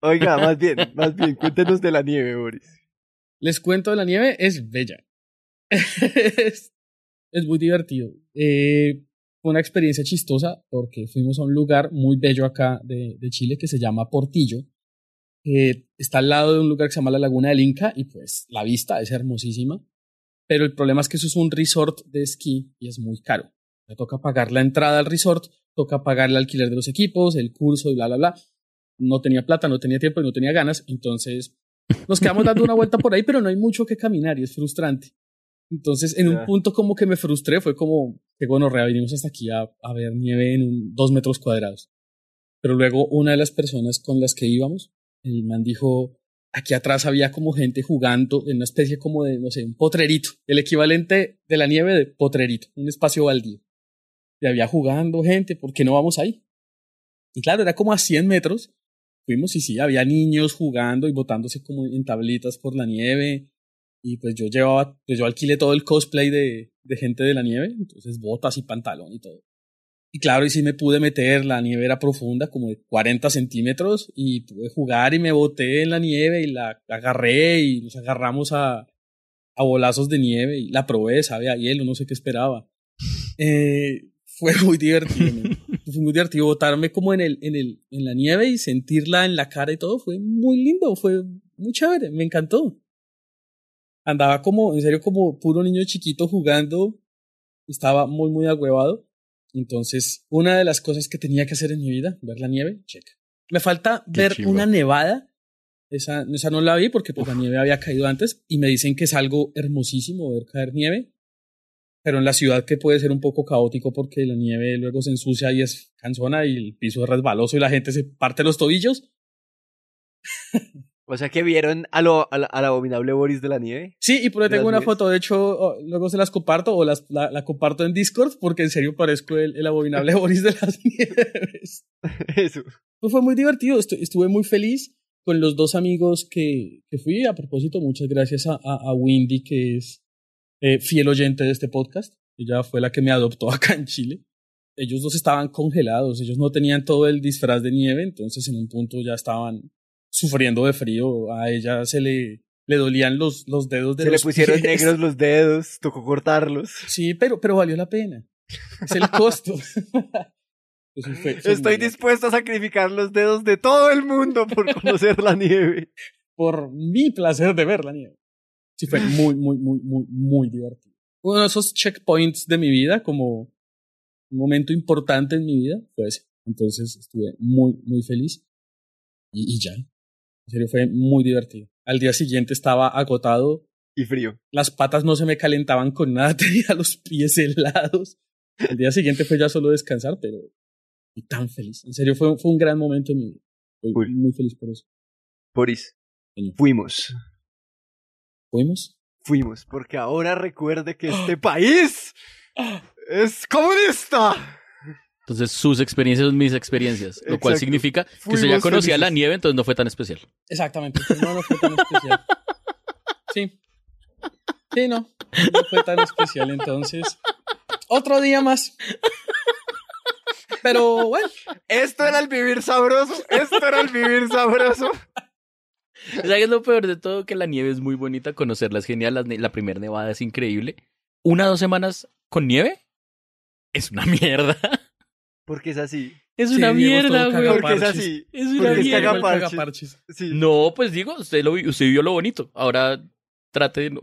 Oiga, más bien, más bien, cuéntenos de la nieve, Boris. Les cuento de la nieve, es bella. es, es muy divertido. Eh, fue una experiencia chistosa porque fuimos a un lugar muy bello acá de, de Chile que se llama Portillo. Eh, está al lado de un lugar que se llama la Laguna del Inca y pues la vista es hermosísima. Pero el problema es que eso es un resort de esquí y es muy caro. Me toca pagar la entrada al resort, toca pagar el alquiler de los equipos, el curso y bla, bla, bla. No tenía plata, no tenía tiempo y no tenía ganas. Entonces nos quedamos dando una vuelta por ahí, pero no hay mucho que caminar y es frustrante. Entonces, en un punto como que me frustré, fue como, que bueno, vinimos hasta aquí a, a ver nieve en un- dos metros cuadrados. Pero luego una de las personas con las que íbamos, el man dijo, aquí atrás había como gente jugando en una especie como de, no sé, un potrerito, el equivalente de la nieve de potrerito, un espacio baldío. Y había jugando gente, ¿por qué no vamos ahí? Y claro, era como a 100 metros. Fuimos y sí, había niños jugando y botándose como en tablitas por la nieve. Y pues yo llevaba, pues yo alquilé todo el cosplay de, de gente de la nieve, entonces botas y pantalón y todo. Y claro, y sí me pude meter, la nieve era profunda, como de 40 centímetros, y pude jugar y me boté en la nieve y la agarré y nos agarramos a, a bolazos de nieve y la probé, sabe a hielo, no sé qué esperaba. Eh, fue muy divertido, ¿no? Fue muy divertido botarme como en el, en el, en la nieve y sentirla en la cara y todo, fue muy lindo, fue muy chévere, me encantó. Andaba como, en serio, como puro niño chiquito jugando, estaba muy, muy agüevado. Entonces, una de las cosas que tenía que hacer en mi vida, ver la nieve, check. Me falta Qué ver chimba. una nevada. Esa, esa no la vi porque pues, la nieve había caído antes y me dicen que es algo hermosísimo ver caer nieve. Pero en la ciudad que puede ser un poco caótico porque la nieve luego se ensucia y es cansona y el piso es resbaloso y la gente se parte los tobillos. O sea que vieron a lo, al, al abominable Boris de la nieve. Sí, y por ahí ¿De las tengo una nieves? foto, de hecho, luego se las comparto o las, la, la comparto en Discord porque en serio parezco el, el abominable Boris de las nieves. Eso. Pues fue muy divertido, estu- estuve muy feliz con los dos amigos que, que fui. A propósito, muchas gracias a, a, a Windy, que es eh, fiel oyente de este podcast. Ella fue la que me adoptó acá en Chile. Ellos dos estaban congelados, ellos no tenían todo el disfraz de nieve, entonces en un punto ya estaban sufriendo de frío. A ella se le, le dolían los, los dedos de Se le los pusieron pies. negros los dedos, tocó cortarlos. Sí, pero, pero valió la pena. Es el costo. Fue- fue Estoy dispuesto a sacrificar los dedos de todo el mundo por conocer la nieve. por mi placer de ver la nieve. Sí, fue muy, muy, muy, muy, muy divertido. Uno de esos checkpoints de mi vida, como un momento importante en mi vida, fue ese. Entonces estuve muy, muy feliz. Y, y ya. En serio, fue muy divertido. Al día siguiente estaba agotado. Y frío. Las patas no se me calentaban con nada, tenía los pies helados. El día siguiente fue ya solo descansar, pero y tan feliz. En serio, fue, fue un gran momento en mi vida. Estoy muy feliz por eso. Boris, fuimos. ¿Fuimos? Fuimos, porque ahora recuerde que este país es comunista. Entonces sus experiencias son mis experiencias, lo cual Exacto. significa que usted ya Fuimos conocía la nieve, entonces no fue tan especial. Exactamente. No, no fue tan especial. Sí. Sí, no. No fue tan especial entonces. Otro día más. Pero bueno. Esto era el vivir sabroso. Esto era el vivir sabroso. ¿Sabes qué es lo peor de todo? Que la nieve es muy bonita, conocerla es genial, la, la primera nevada es increíble. Una o dos semanas con nieve es una mierda. Porque es así. Es Sí, una es mierda, güey. Porque es así. Es una Porque es mierda. Cagaparches. Sí. No, pues digo, usted, lo, usted vio lo bonito. Ahora trate de no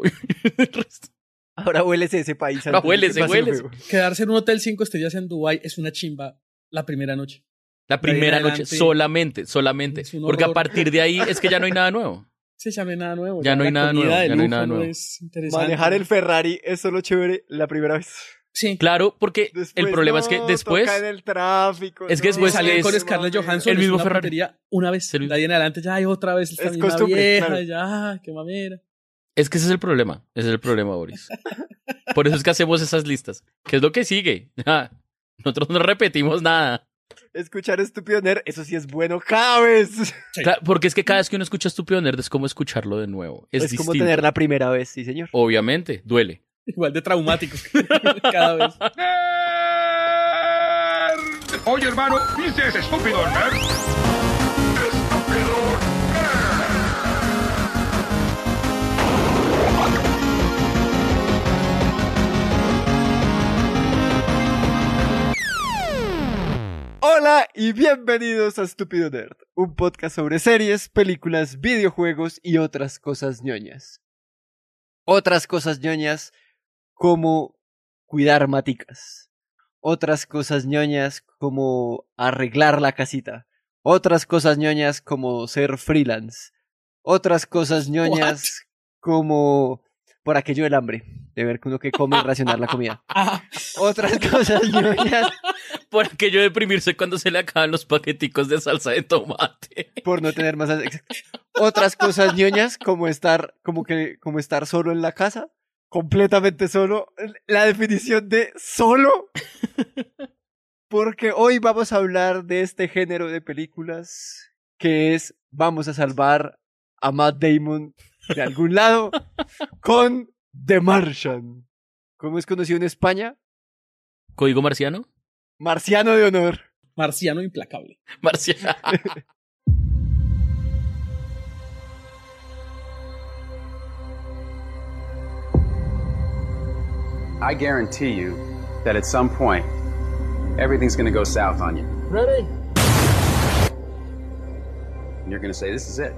el resto. Ahora huélese ese país. Ahora huélese, huélese. Quedarse en un hotel cinco estrellas en Dubai es una chimba la primera noche. La primera noche, solamente, solamente. Porque a partir de ahí es que ya no hay nada nuevo. Se llame nada nuevo. Ya no hay nada nuevo, ya no hay nada nuevo. es. Manejar el Ferrari es solo chévere la primera vez. Sí. Claro, porque Después, el problema es que no, después. toca en el tráfico. Es que no, después salir es- con Scarlett. Johansson El mismo una Ferrari. una vez. El De ahí en adelante ya hay otra vez esta Es misma costumbre, vieja. claro. y ya, qué mamera. Es que ese es el problema. Ese es el problema, Boris. Por eso es que hacemos esas listas. ¿Qué es lo que sigue? Nosotros no repetimos nada. Escuchar Estúpido Nerd, eso sí es bueno cada vez. Claro, porque es que cada vez que uno escucha Estúpido Nerd es como escucharlo de nuevo. Es, Es, como tener la primera vez, sí, señor. Obviamente, duele. Igual de traumático cada vez. Oye, hermano, ¿viste ese estúpido nerd? Hola y bienvenidos a Estúpido Nerd, un podcast sobre series, películas, videojuegos y otras cosas ñoñas. Otras cosas ñoñas como cuidar maticas. Otras cosas ñoñas como arreglar la casita. Otras cosas ñoñas como ser freelance. Otras cosas ñoñas como por aquello del hambre, de ver que uno que come y racionar la comida. Otras cosas ñoñas Por aquello de deprimirse cuando se le acaban los paqueticos de salsa de tomate. por no tener más otras cosas ñoñas como estar como que como estar solo en la casa completamente solo la definición de solo porque hoy vamos a hablar de este género de películas que es vamos a salvar a Matt Damon de algún lado con The Martian ¿Cómo es conocido en España? ¿Código marciano? Marciano de honor. Marciano implacable. Marciano. I guarantee you that at some point, everything's going to go south on you. Ready? And you're going to say, This is it.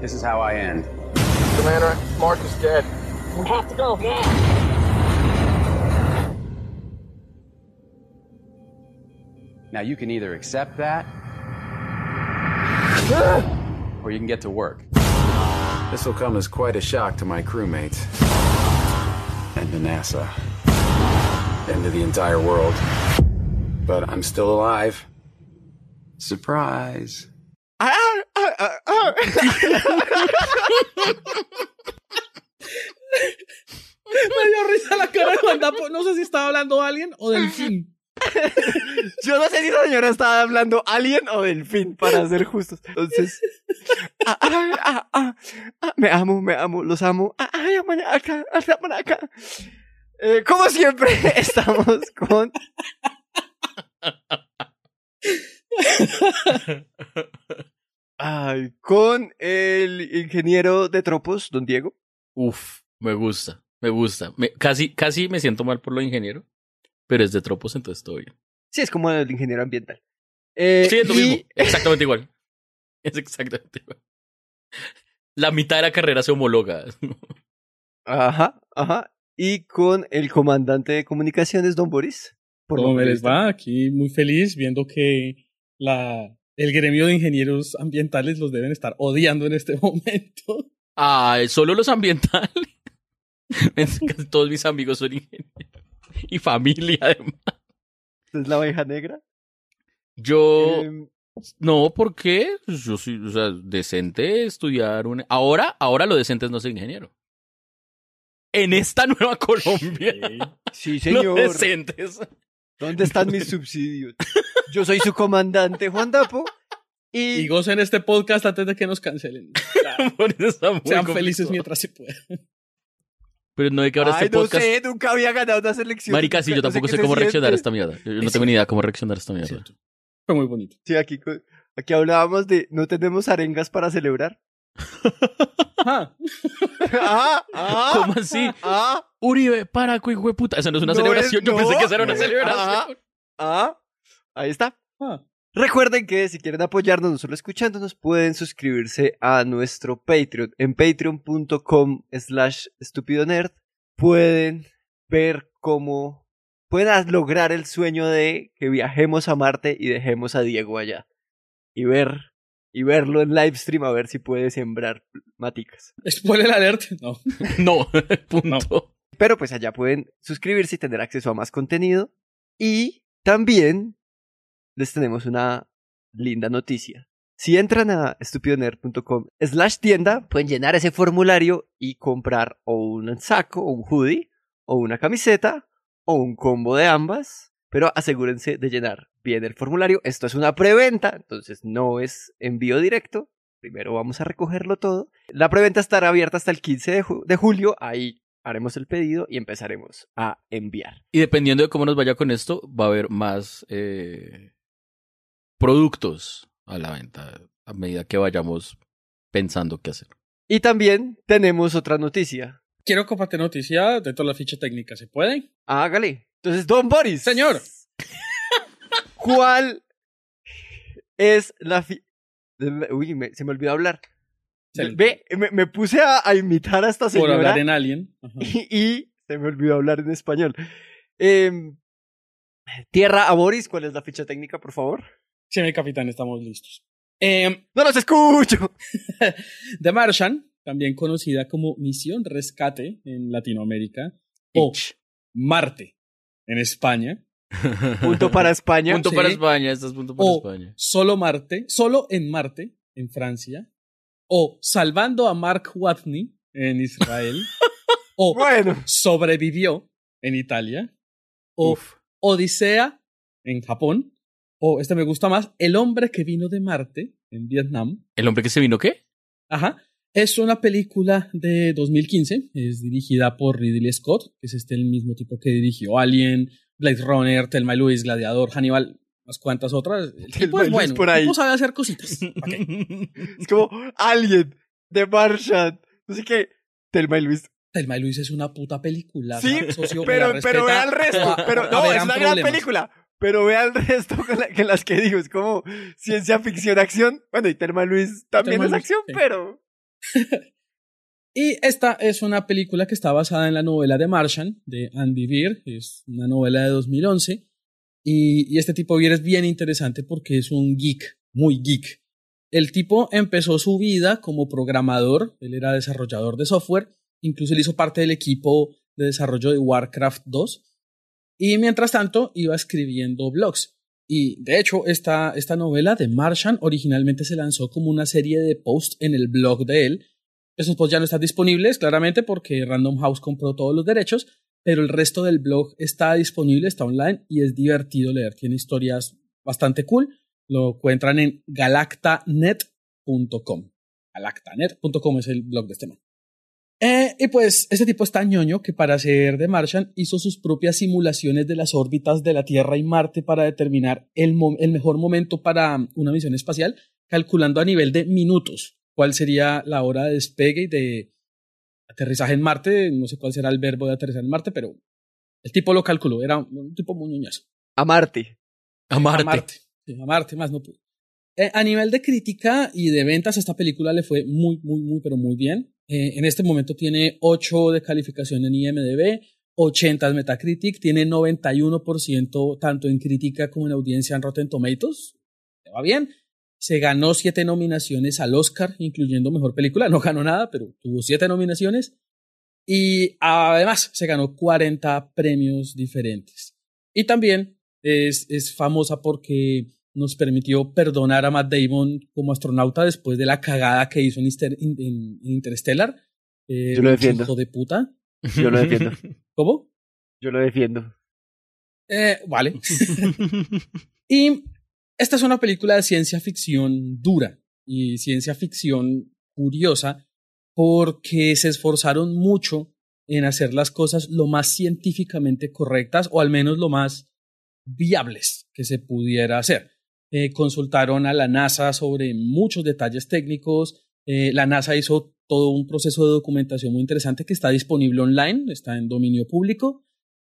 This is how I end. Commander, Mark is dead. We have to go now. Now, you can either accept that, or you can get to work. This will come as quite a shock to my crewmates, and to NASA, and to the entire world. But I'm still alive. Surprise. Ah, ah, ah. Me dio risa la cara de Juan Dapo. No sé si estaba hablando alguien o delfín. Yo no sé si la señora estaba hablando alien o delfín, para ser justos. Entonces. ah, ah, ah, me amo, me amo, los amo. Acá, acá. Eh, como siempre, estamos con. Ay, con el ingeniero de tropos, don Diego. Uf, me gusta, me gusta. Me- casi, casi me siento mal por lo de ingeniero, pero es de tropos, entonces todo bien. Sí, es como el ingeniero ambiental. Eh, Sí, es lo y- mismo, exactamente igual. Es exactamente igual. La mitad de la carrera se homologa. Ajá, ajá. Y con el comandante de comunicaciones, don Boris. Por ¿Cómo les va? Aquí muy feliz viendo que la, el gremio de ingenieros ambientales los deben estar odiando en este momento. Ah, solo los ambientales. Todos mis amigos son ingenieros. Y familia, además. ¿Es la oveja negra? Yo. Em, No, ¿por qué? Pues Yo soy, o sea, decente estudiar un... Ahora, ahora lo decente es no ser ingeniero. En esta nueva Colombia. sí, Los señor. decentes. ¿Dónde están mis subsidios? Yo soy su comandante, Juan Dapo. Y, Y gocen este podcast antes de que nos cancelen. Por eso está muy Sean complicado. felices mientras se pueda. Pero no de que ahora Ay, este no podcast... sé, nunca había ganado una selección. Marica, sí, yo no tampoco sé cómo reaccionar a esta mierda. Yo no Es tengo ni idea cómo reaccionar a esta mierda. Fue muy bonito. Sí, aquí, aquí hablábamos de no tenemos arengas para celebrar. Ah, Ah, ah, ¿Cómo así? ah, Uribe, para, hijo de puta. Esa no es una no celebración. es- Yo pensé no, que esa era una no es- celebración. ah. Ahí está. ah. Recuerden que si quieren apoyarnos, no solo escuchándonos, pueden suscribirse a nuestro Patreon en patreon.com slash estúpido-nerd. Pueden ver cómo pueden lograr el sueño de que viajemos a Marte y dejemos a Diego allá. Y ver, y verlo en live stream a ver si puede sembrar maticas. Spoiler alert. No. No, punto. Pero pues allá pueden suscribirse y tener acceso a más contenido. Y también les tenemos una linda noticia. Si entran a estupidonerd.com slash tienda, pueden llenar ese formulario y comprar o un saco, o un hoodie, o una camiseta, o un combo de ambas. Pero asegúrense de llenar bien el formulario. Esto es una preventa, entonces no es envío directo. Primero vamos a recogerlo todo. La preventa estará abierta hasta el 15 de, ju- de julio. Ahí haremos el pedido y empezaremos a enviar. Y dependiendo de cómo nos vaya con esto, va a haber más eh, productos a la venta a medida que vayamos pensando qué hacer. Y también tenemos otra noticia. Quiero compartir noticia de toda la ficha técnica. ¿Se puede? Hágale. Entonces, Don Boris. Señor. ¿Cuál es la fi- Uy, me- se me olvidó hablar. Ve, me, me puse a, a imitar a esta Por señora hablar en Alien. Y se me olvidó hablar en español. Em, Tierra a Boris, ¿cuál es la ficha técnica, por favor? Sí, mi capitán, estamos listos. Em, ¡No los escucho! The Martian, también conocida como Misión Rescate en Latinoamérica, o Marte en España, Punto para España. Punto Sí. para España, esto es punto para o España. Solo Marte, solo en Marte, en Francia, o Salvando a Mark Watney en Israel, o Bueno, Sobrevivió en Italia, o Uf. Odisea en Japón, o este me gusta más, El hombre que vino de Marte en Vietnam. ¿El hombre que se vino qué? Ajá. Es una película de 2015, es dirigida por Ridley Scott, que es este el mismo tipo que dirigió Alien, Blade Runner, Thelma y Louise, Gladiador, Hannibal, unas cuantas otras. El tipo Thelma es bueno, por el ahí. tipo sabe hacer cositas. ¿Pa' qué? es como Alien, The Martian, no sé qué. Telma y Luis. Thelma y Louise es una puta película. Sí, socio, pero, pero vea el resto. Pero no, es una gran película. Pero vea el resto con la- que las que digo. Es como ciencia ficción, acción. Bueno, y Telma y Luis también Thelma es acción, sí. pero. Y esta es una película que está basada en la novela de Martian, de Andy Weir, es una novela de 2011. Y, y este tipo Weir es bien interesante porque es un geek, muy geek. El tipo empezó su vida como programador, él era desarrollador de software, incluso él hizo parte del equipo de desarrollo de Warcraft 2. Y mientras tanto iba escribiendo blogs. Y de hecho, esta, esta novela de Martian originalmente se lanzó como una serie de posts en el blog de él, esos posts ya no están disponibles, claramente, porque Random House compró todos los derechos, pero el resto del blog está disponible, está online y es divertido leer. Tiene historias bastante cool. Lo encuentran en galactanet.com. Galactanet.com es el blog de este man. Eh, y pues, este tipo está ñoño que para hacer The Martian hizo sus propias simulaciones de las órbitas de la Tierra y Marte para determinar el, mo- el mejor momento para una misión espacial, calculando a nivel de minutos cuál sería la hora de despegue y de aterrizaje en Marte. No sé cuál será el verbo de aterrizar en Marte, pero el tipo lo calculó. Era un tipo muy ñoñazo. A Marte. A Marte. A Marte. Sí, a Marte, más no pude. Eh, a nivel de crítica y de ventas, esta película le fue muy, muy, muy, pero muy bien. Eh, en este momento tiene 8 de calificación en IMDB, 80 en Metacritic, tiene 91% tanto en crítica como en audiencia en Rotten Tomatoes. Va bien. Se ganó 7 nominaciones al Oscar, incluyendo Mejor Película. No ganó nada, pero tuvo 7 nominaciones. Y además se ganó 40 premios diferentes. Y también es, es famosa porque nos permitió perdonar a Matt Damon como astronauta después de la cagada que hizo en, Inter- en- en Interstellar. Eh, Yo lo defiendo. Hijo de puta. Yo lo defiendo. ¿Cómo? Yo lo defiendo. Eh, vale. y esta es una película de ciencia ficción dura y ciencia ficción curiosa porque se esforzaron mucho en hacer las cosas lo más científicamente correctas o al menos lo más viables que se pudiera hacer. Eh, consultaron a la NASA sobre muchos detalles técnicos, Eh, la NASA hizo todo un proceso de documentación muy interesante que está disponible online, está en dominio público.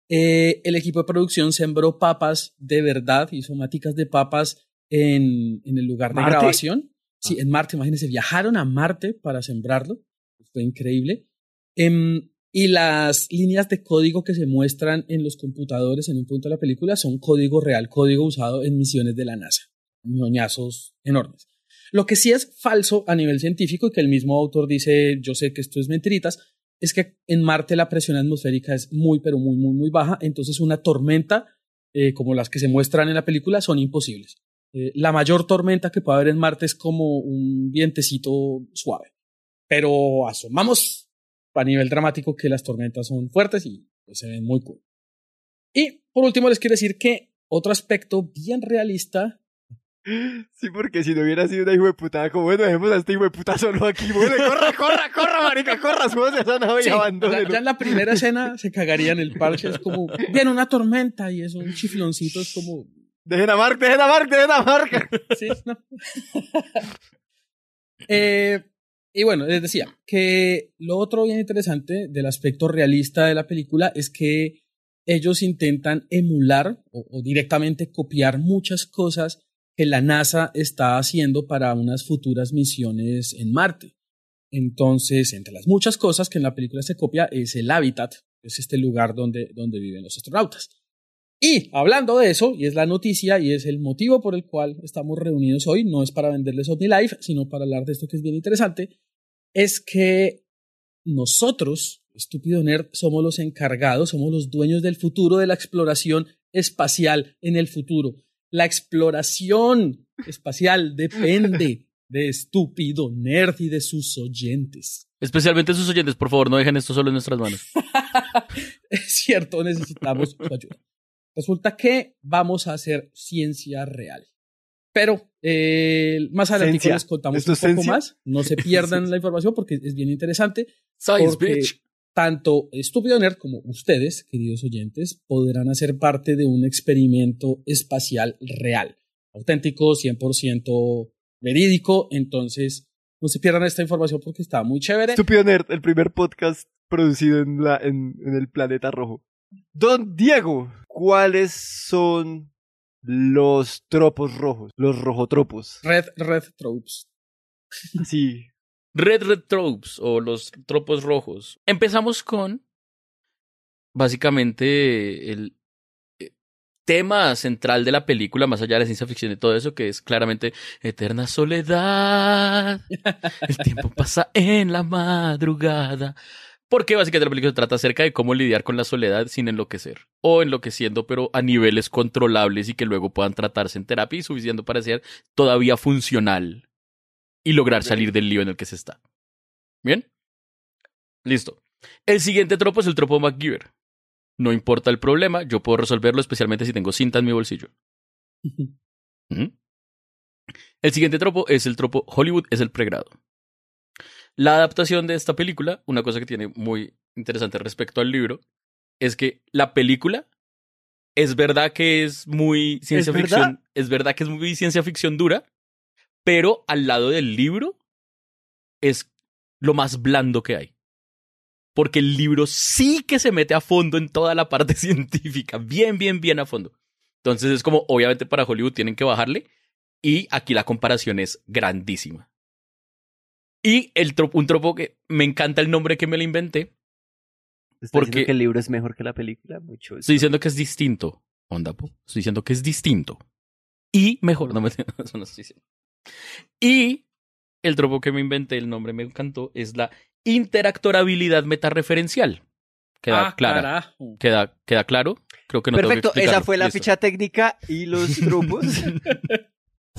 Eh, el equipo de producción sembró papas de verdad, hizo maticas de papas en, en el lugar de ¿Marte? grabación. Sí, en Marte, imagínense, viajaron a Marte para sembrarlo. Fue increíble. Em, y las líneas de código que se muestran en los computadores en un punto de la película son código real, código usado en misiones de la NASA. Ñoñazos enormes. Lo que sí es falso a nivel científico y que el mismo autor dice, yo sé que esto es mentiritas, es que en Marte la presión atmosférica es muy, pero muy, muy, muy baja, entonces una tormenta eh, como las que se muestran en la película son imposibles. Eh, la mayor tormenta que puede haber en Marte es como un vientecito suave, pero asomamos a nivel dramático que las tormentas son fuertes y pues, se ven muy cool. Y por último les quiero decir que otro aspecto bien realista Sí, porque si no hubiera sido una hijo de putada, como bueno, dejemos a este hijo de puta solo aquí. Bueno, corra, corra, corra, marica, corra, súbase a esa nave Sí, y abandónelo. ya, ya en la primera escena se cagaría en el parche. Es como, viene una tormenta y es un chifloncito. Es como, Dejen a Mark, dejen a Mark, dejen a Mark. sí, no. Eh, y bueno, les decía que lo otro bien interesante del aspecto realista de la película es que ellos intentan emular o, o directamente copiar muchas cosas que la NASA está haciendo para unas futuras misiones en Marte. Entonces, entre las muchas cosas que en la película se copia es el hábitat, es este lugar donde, donde viven los astronautas. Y hablando de eso, y es la noticia y es el motivo por el cual estamos reunidos hoy, no es para venderles OmniLife, sino para hablar de esto que es bien interesante, es que nosotros, estúpido nerd, somos los encargados, somos los dueños del futuro de la exploración espacial en el futuro. La exploración espacial depende de estúpido nerd y de sus oyentes. Especialmente sus oyentes, por favor, no dejen esto solo en nuestras manos. Es cierto, necesitamos su ayuda. Resulta que vamos a hacer ciencia real. Pero eh, más adelante Ciencia. les contamos ¿Esto un poco ciencia? más. No se pierdan la información porque es bien interesante. Science, porque bitch. Tanto Estúpido Nerd como ustedes, queridos oyentes, podrán hacer parte de un experimento espacial real, auténtico, 100% verídico. Entonces, no se pierdan esta información porque está muy chévere. Estúpido Nerd, el primer podcast producido en, la, en, en el planeta rojo. Don Diego, ¿cuáles son los tropos rojos? Los rojotropos. Red, Red Tropes. Sí. Red Red Tropes o los tropos rojos. Empezamos con básicamente el eh, tema central de la película, más allá de la ciencia ficción y todo eso, que es claramente eterna soledad. El tiempo pasa en la madrugada. Porque básicamente la película se trata acerca de cómo lidiar con la soledad sin enloquecer. O enloqueciendo, pero a niveles controlables y que luego puedan tratarse en terapia y suficiente para ser todavía funcional y lograr salir del lío en el que se está. ¿Bien? Listo. El siguiente tropo es el tropo MacGyver. No importa el problema, yo puedo resolverlo, especialmente si tengo cinta en mi bolsillo. El siguiente tropo es el tropo Hollywood es el pregrado. La adaptación de esta película, una cosa que tiene muy interesante respecto al libro, es que la película es verdad que es muy ciencia ¿Es verdad? ficción, es verdad que es muy ciencia ficción dura, pero al lado del libro es lo más blando que hay. Porque el libro sí que se mete a fondo en toda la parte científica, bien, bien, bien a fondo. Entonces es como, obviamente para Hollywood tienen que bajarle y aquí la comparación es grandísima. Y el tropo, un tropo que me encanta el nombre que me lo inventé. ¿Está Porque- que el libro es mejor que la película? Mucho. Estoy diciendo que es distinto, onda, po. Estoy diciendo que es distinto. Y mejor, no me eso no estoy diciendo. Y el tropo que me inventé, el nombre me encantó, es la interactorabilidad metareferencial. Queda Ah, clara. Queda, queda claro. Creo que no tengo que Perfecto, esa fue la Listo. ficha técnica y los tropos.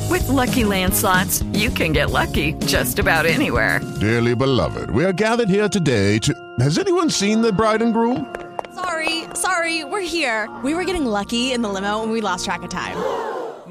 With Lucky Land slots, you can get lucky just about anywhere. Dearly beloved, we are gathered here today to. Has anyone seen the bride and groom? Sorry, sorry, we're here. We were getting lucky in the limo and we lost track of time.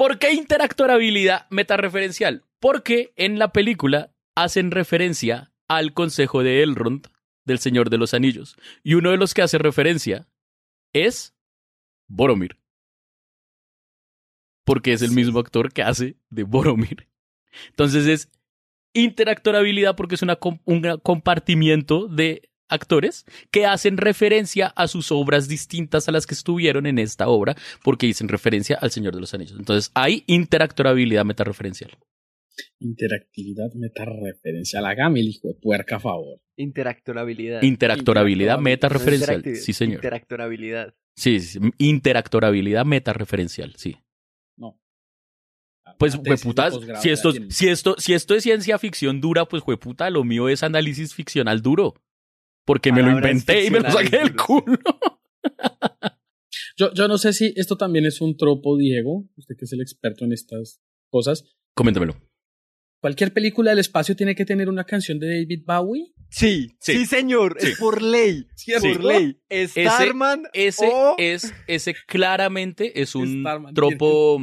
¿Por qué interactorabilidad metareferencial? Porque en la película hacen referencia al consejo de Elrond del Señor de los Anillos. Y uno de los que hace referencia es Boromir. Porque es el mismo actor que hace de Boromir. Entonces es interactorabilidad porque es una, un compartimiento de actores que hacen referencia a sus obras distintas a las que estuvieron en esta obra porque dicen referencia al Señor de los Anillos. Entonces hay interactorabilidad metareferencial. Interactividad metareferencial. Hágame el hijo de puerca a favor. Interactorabilidad. Interactorabilidad metareferencial. Sí, señor. Interactorabilidad. Sí, sí, interactorabilidad metareferencial, sí. No. Pues, putas, si esto, si, esto, si esto es ciencia ficción dura, pues puta, lo mío es análisis ficcional duro. Porque me lo inventé y me lo saqué del culo. yo, yo no sé si esto también es un tropo, Diego, usted que es el experto en estas cosas. Coméntamelo. ¿Cualquier película del espacio tiene que tener una canción de David Bowie? Sí, sí, señor, es por ley. Sí, por ley. Starman ese, es, ese claramente es un tropo,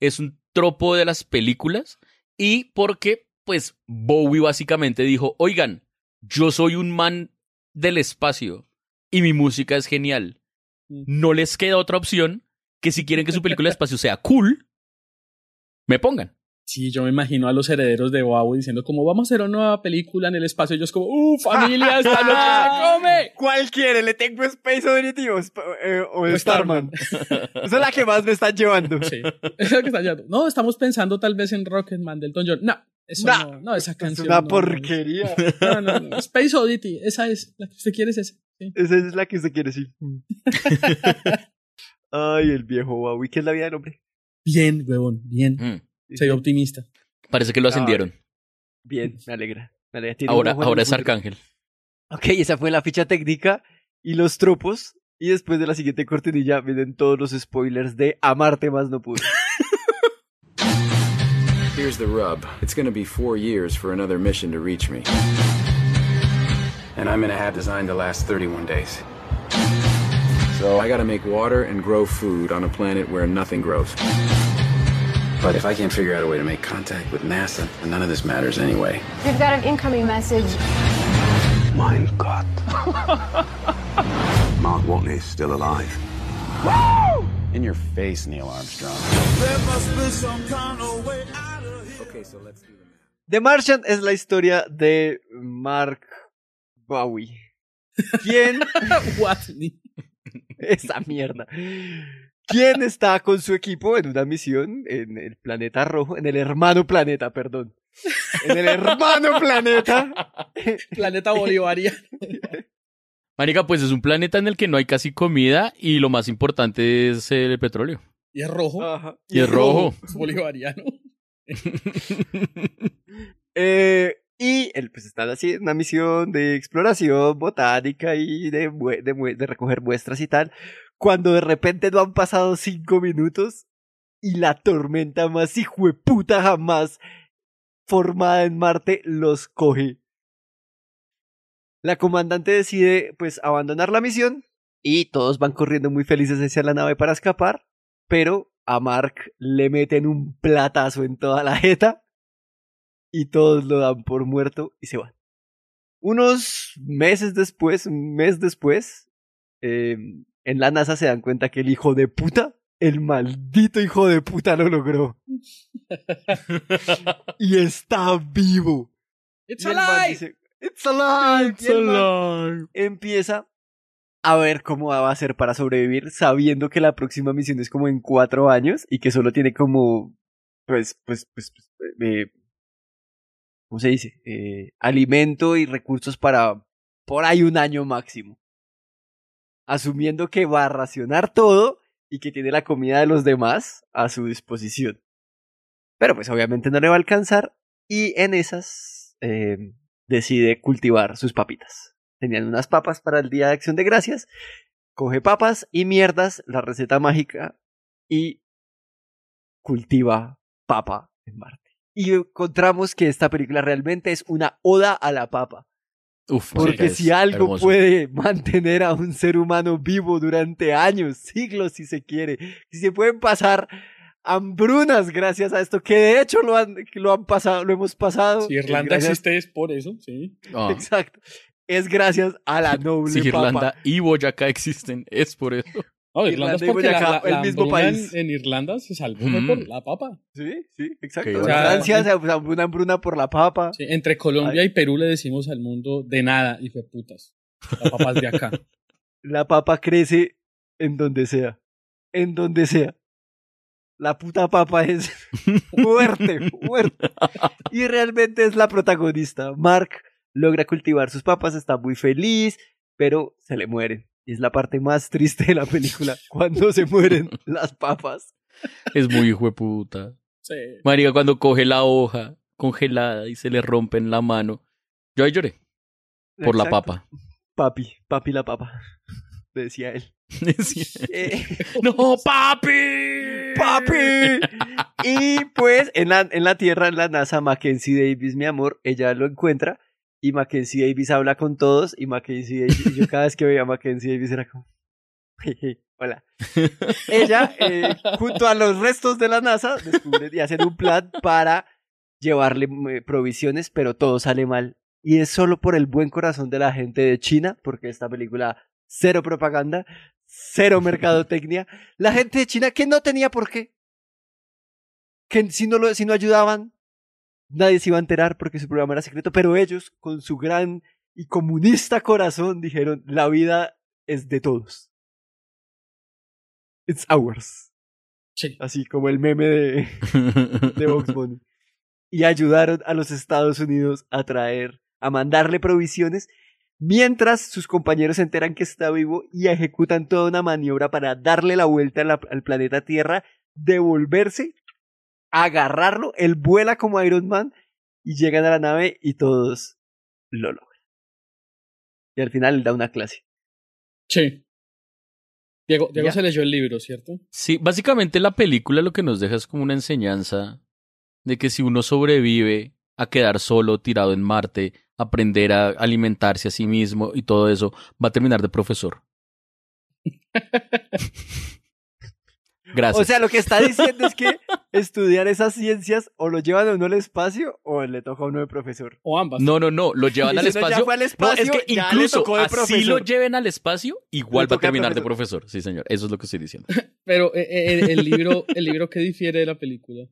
es un tropo de las películas y porque, pues, Bowie básicamente dijo, oigan, yo soy un man del espacio y mi música es genial. Mm. No les queda otra opción que si quieren que su película de espacio sea cool, me pongan. Sí, yo me imagino a los herederos de Bowie diciendo como vamos a hacer una nueva película en el espacio. Ellos como, ¡uh, familia, esta noche se come! ¿Cuál quiere? ¿Le tengo Space Oddity o, eh, o, Starman? Esa es la que más me están llevando. Sí, es la que está llevando. No, estamos pensando tal vez en Rocketman del John. No, eso no, no, esa canción. Es una porquería. No, no, no, Space Oddity, esa es, la que usted quiere es esa. Esa es la que usted quiere, sí. Ay, el viejo Bowie, ¿qué es la vida del hombre? Bien, huevón, bien. Mm. Soy optimista. Parece que lo ascendieron. bien, me alegra. ahora ahora es Arcángel. Ok, esa fue la ficha técnica y los tropos. Y después de la siguiente cortinilla vienen todos los spoilers de Amarte más no pude. Here's the rub. It's gonna be four years for another mission to reach me. And I'm gonna have designed to last 31 days. So I gotta make water and grow food on a planet where nothing grows. But if I can't figure out a way to make contact with NASA, none of this matters anyway. We've got an incoming message. Mein Gott. Mark Watney's still alive. Woo! In your face, Neil Armstrong. There must be some kind of way out of here. Okay, so let's do the math. The Martian es la historia de Mark Bowie. ¿Quién? Watney. Esa mierda. ¿Quién está con su equipo en una misión en el planeta rojo? En el hermano planeta, perdón. En el hermano planeta. planeta bolivariano. Marica, pues es un planeta en el que no hay casi comida y lo más importante es el petróleo. Y es rojo. Y, es rojo. Es bolivariano. eh, y él pues está haciendo una misión de exploración botánica y de, de, de recoger muestras y tal cuando de repente no han pasado cinco minutos y la tormenta más puta jamás formada en Marte los coge. La comandante decide pues abandonar la misión y todos van corriendo muy felices hacia la nave para escapar, pero a Mark le meten un platazo en toda la jeta y todos lo dan por muerto y se van. Unos meses después, un mes después, eh, en la NASA se dan cuenta que el hijo de puta, el maldito hijo de puta lo logró. y está vivo. It's alive. It's alive. It's alive. Empieza a ver cómo va a hacer para sobrevivir, sabiendo que la próxima misión es como en cuatro años y que solo tiene como, pues, pues, pues, pues eh, ¿cómo se dice? Eh, alimento y recursos para por ahí un año máximo asumiendo que va a racionar todo y que tiene la comida de los demás a su disposición. Pero pues obviamente no le va a alcanzar y en esas eh, decide cultivar sus papitas. Tenían unas papas para el Día de Acción de Gracias. Coge papas y mierdas, la receta mágica y cultiva papa en Marte. Y encontramos que esta película realmente es una oda a la papa. Uf, Porque si algo hermoso. puede mantener a un ser humano vivo durante años, siglos si se quiere, si se pueden pasar hambrunas gracias a esto, que de hecho lo han, lo han pasado, lo hemos pasado. Si Irlanda gracias- existe es por eso, sí. Ah. Exacto. Es gracias a la noble Si papa. Irlanda y Boyacá existen, es por eso. No, Irlanda, Irlanda es porque la, Boyacá, la- la el mismo país. En, en Irlanda se salvó Mm. por la papa. Sí, sí, exacto. Qué En bueno. Francia se una hambruna por la papa. Sí, entre Colombia y Perú le decimos al mundo de nada, y fue putas. La papa es de acá. La papa crece en donde sea. En donde sea. La puta papa es fuerte, fuerte. Y realmente es la protagonista. Mark logra cultivar sus papas, está muy feliz, pero se le mueren. Es la parte más triste de la película, cuando se mueren las papas. Es muy hijo de puta. Sí. Marica, cuando coge la hoja congelada y se le rompe en la mano. Yo ahí lloré. Por la papa. Papi, papi la papa, decía él. Decía, Eh, ¡No, papi! ¡Papi! Y pues en la, en la Tierra, en la NASA, Mackenzie Davis, mi amor, ella lo encuentra y Mackenzie Davis habla con todos y Mackenzie Davis, y yo cada vez que veía a Mackenzie Davis era como, "Jeje, hola. Ella, eh, junto a los restos de la NASA, descubren y hacen un plan para llevarle eh, provisiones, pero todo sale mal. Y es solo por el buen corazón de la gente de China, porque esta película, cero propaganda, cero mercadotecnia. La gente de China que no tenía por qué. Que si no, lo, si no ayudaban, nadie se iba a enterar porque su programa era secreto, pero ellos, con su gran y comunista corazón, dijeron, la vida es de todos. It's ours. Sí. Así como el meme de, de Vox Bunny. Y ayudaron a los Estados Unidos a traer, a mandarle provisiones, mientras sus compañeros se enteran que está vivo y ejecutan toda una maniobra para darle la vuelta la- al planeta Tierra, devolverse, agarrarlo, él vuela como Iron Man y llegan a la nave y todos lo logran. Y al final él da una clase. Sí. Diego, Diego se leyó el libro, ¿cierto? Sí, básicamente la película lo que nos deja es como una enseñanza de que si uno sobrevive a quedar solo, tirado en Marte, aprender a alimentarse a sí mismo y todo eso, va a terminar de profesor. Gracias. O sea, lo que está diciendo es que estudiar esas ciencias o lo llevan a uno al espacio o le toca a uno de profesor. O ambas. No, no, no, lo llevan Y al si no, ya espacio. fue al No, espacio, es que ya le incluso tocó de así lo lleven al espacio, igual va a terminar de profesor. Sí, señor. Eso es lo que estoy diciendo. Pero eh, eh, el, el libro, el libro que difiere de la película.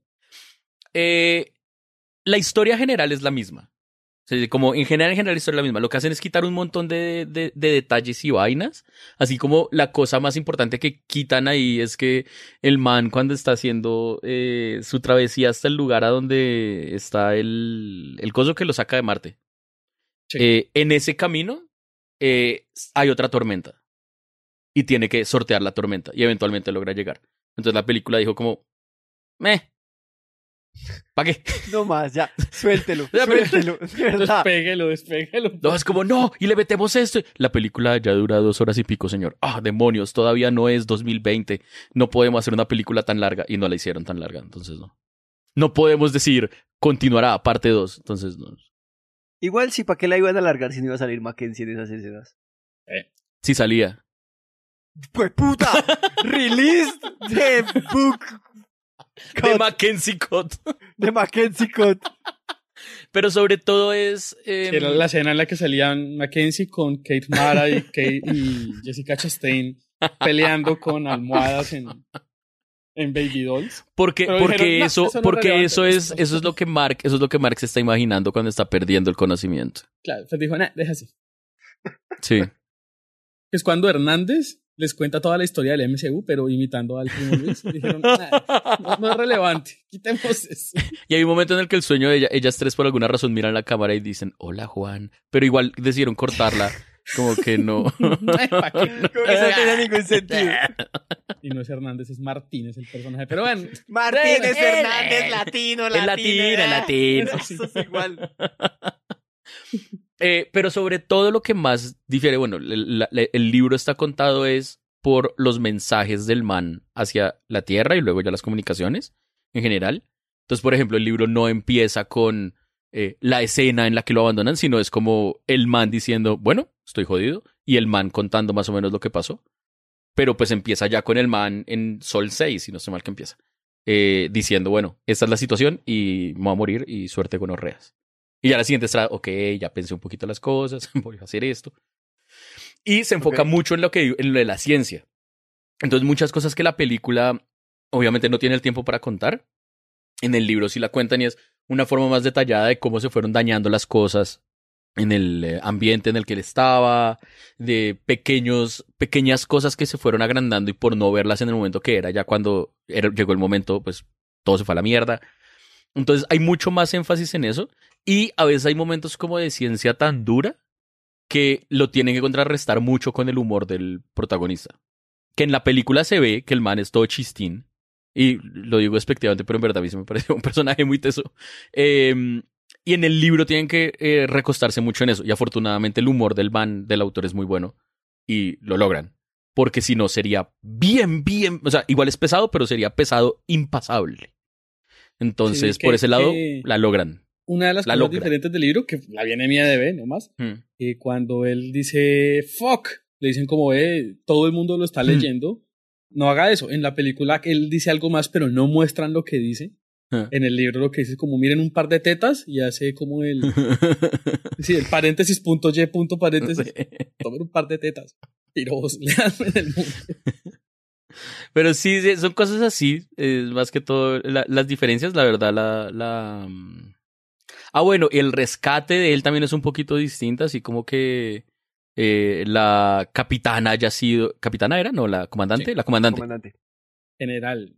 Eh, la historia general es la misma. Sea, como en general, en general la historia es la misma. Lo que hacen es quitar un montón de, de- de detalles y vainas. Así como la cosa más importante que quitan ahí es que el man cuando está haciendo eh, su travesía hasta el lugar a donde está el, el coso que lo saca de Marte. Sí. Eh, en ese camino eh, hay otra tormenta. Y tiene que sortear la tormenta. Y eventualmente logra llegar. Entonces la película dijo como... Meh. ¿Para qué? No más, ya, suéltelo, Ya, suéltelo. Despéguelo, despéguelo. No, es como, no, y le metemos esto. La película ya dura dos horas y pico, señor. Ah, demonios, todavía no es 2020. No podemos hacer una película tan larga. Y no la hicieron tan larga, entonces no. No podemos decir, continuará, parte 2. Entonces no. Igual sí, ¿para qué la iban a alargar si no iba a salir Mackenzie en esas escenas? Sí salía. ¡Pues puta! ¡Release de book! De Mackenzie Cott. De Mackenzie Cott. Pero sobre todo es... eh, era la escena en la que salían Mackenzie con Kate Mara y, Kate, y Jessica Chastain peleando con almohadas en, en Baby Dolls. Porque, Pero porque dijeron, "No, eso, no porque relevante". eso es, eso es lo que Mark, eso es lo que Mark se está imaginando cuando está perdiendo el conocimiento. Claro, pues dijo, nah, deja así. Sí. Es cuando Hernández les cuenta toda la historia del MCU, pero imitando al primo Luis. Dijeron, "Nah, no, no es relevante, quitemos eso. Y hay un momento en el que el sueño de ella, ellas tres por alguna razón miran la cámara y dicen, hola Juan, pero igual decidieron cortarla Como que no. Como que eso no tiene ningún sentido. Y no es Hernández, es Martínez el personaje. Pero bueno. Martínez Hernández, latino, Es latino. latino, eh. latino. Eso es igual. Eh, pero sobre todo lo que más difiere, bueno, el, libro está contado es por los mensajes del man hacia la Tierra y luego ya las comunicaciones en general. Entonces, por ejemplo, el libro no empieza con eh, la escena en la que lo abandonan, sino es como el man diciendo, bueno, estoy jodido, y el man contando más o menos lo que pasó. Pero pues empieza ya con el man en Sol 6, si no sé mal que empieza, eh, diciendo, bueno, esta es la situación y me voy a morir y suerte con orreas. Y ya la siguiente está, ok, ya pensé un poquito las cosas, voy a hacer esto. Y se enfoca mucho en lo que en lo de la ciencia. Entonces, muchas cosas que la película obviamente no tiene el tiempo para contar. En el libro sí la cuentan y es una forma más detallada de cómo se fueron dañando las cosas en el eh, ambiente en el que él estaba, de pequeños, pequeñas cosas que se fueron agrandando y por no verlas en el momento que era, ya cuando era- llegó el momento, pues todo se fue a la mierda. Entonces hay mucho más énfasis en eso y a veces hay momentos como de ciencia tan dura que lo tienen que contrarrestar mucho con el humor del protagonista. Que en la película se ve que el man es todo chistín. Y lo digo despectivamente, pero en verdad a mí se me pareció un personaje muy teso. Eh, y en el libro tienen que eh, recostarse mucho en eso. Y afortunadamente el humor del man, del autor, es muy bueno. Y lo logran. Porque si no, sería bien, bien. O sea, igual es pesado, pero sería pesado impasable. Entonces, Sí, que- por ese lado, que- la logran. Una de las La cosas diferentes del libro, que la viene mía de B, nomás, Hmm. que cuando él dice fuck, le dicen como, eh, todo el mundo lo está Hmm. leyendo. No haga eso. En la película él dice algo más, pero no muestran lo que dice. Ah. En el libro lo que dice es como miren un par de tetas y hace como el, sí, el paréntesis punto y punto paréntesis. Tomen un par de tetas. Leanme en el mundo. Pero sí, son cosas así. Es más que todo. la- las diferencias, la verdad, la, la. Ah, bueno, el rescate de él también es un poquito distinto, así como que eh, la capitana haya sido. ¿Capitana era? No, la comandante. La comandante. Comandante. General.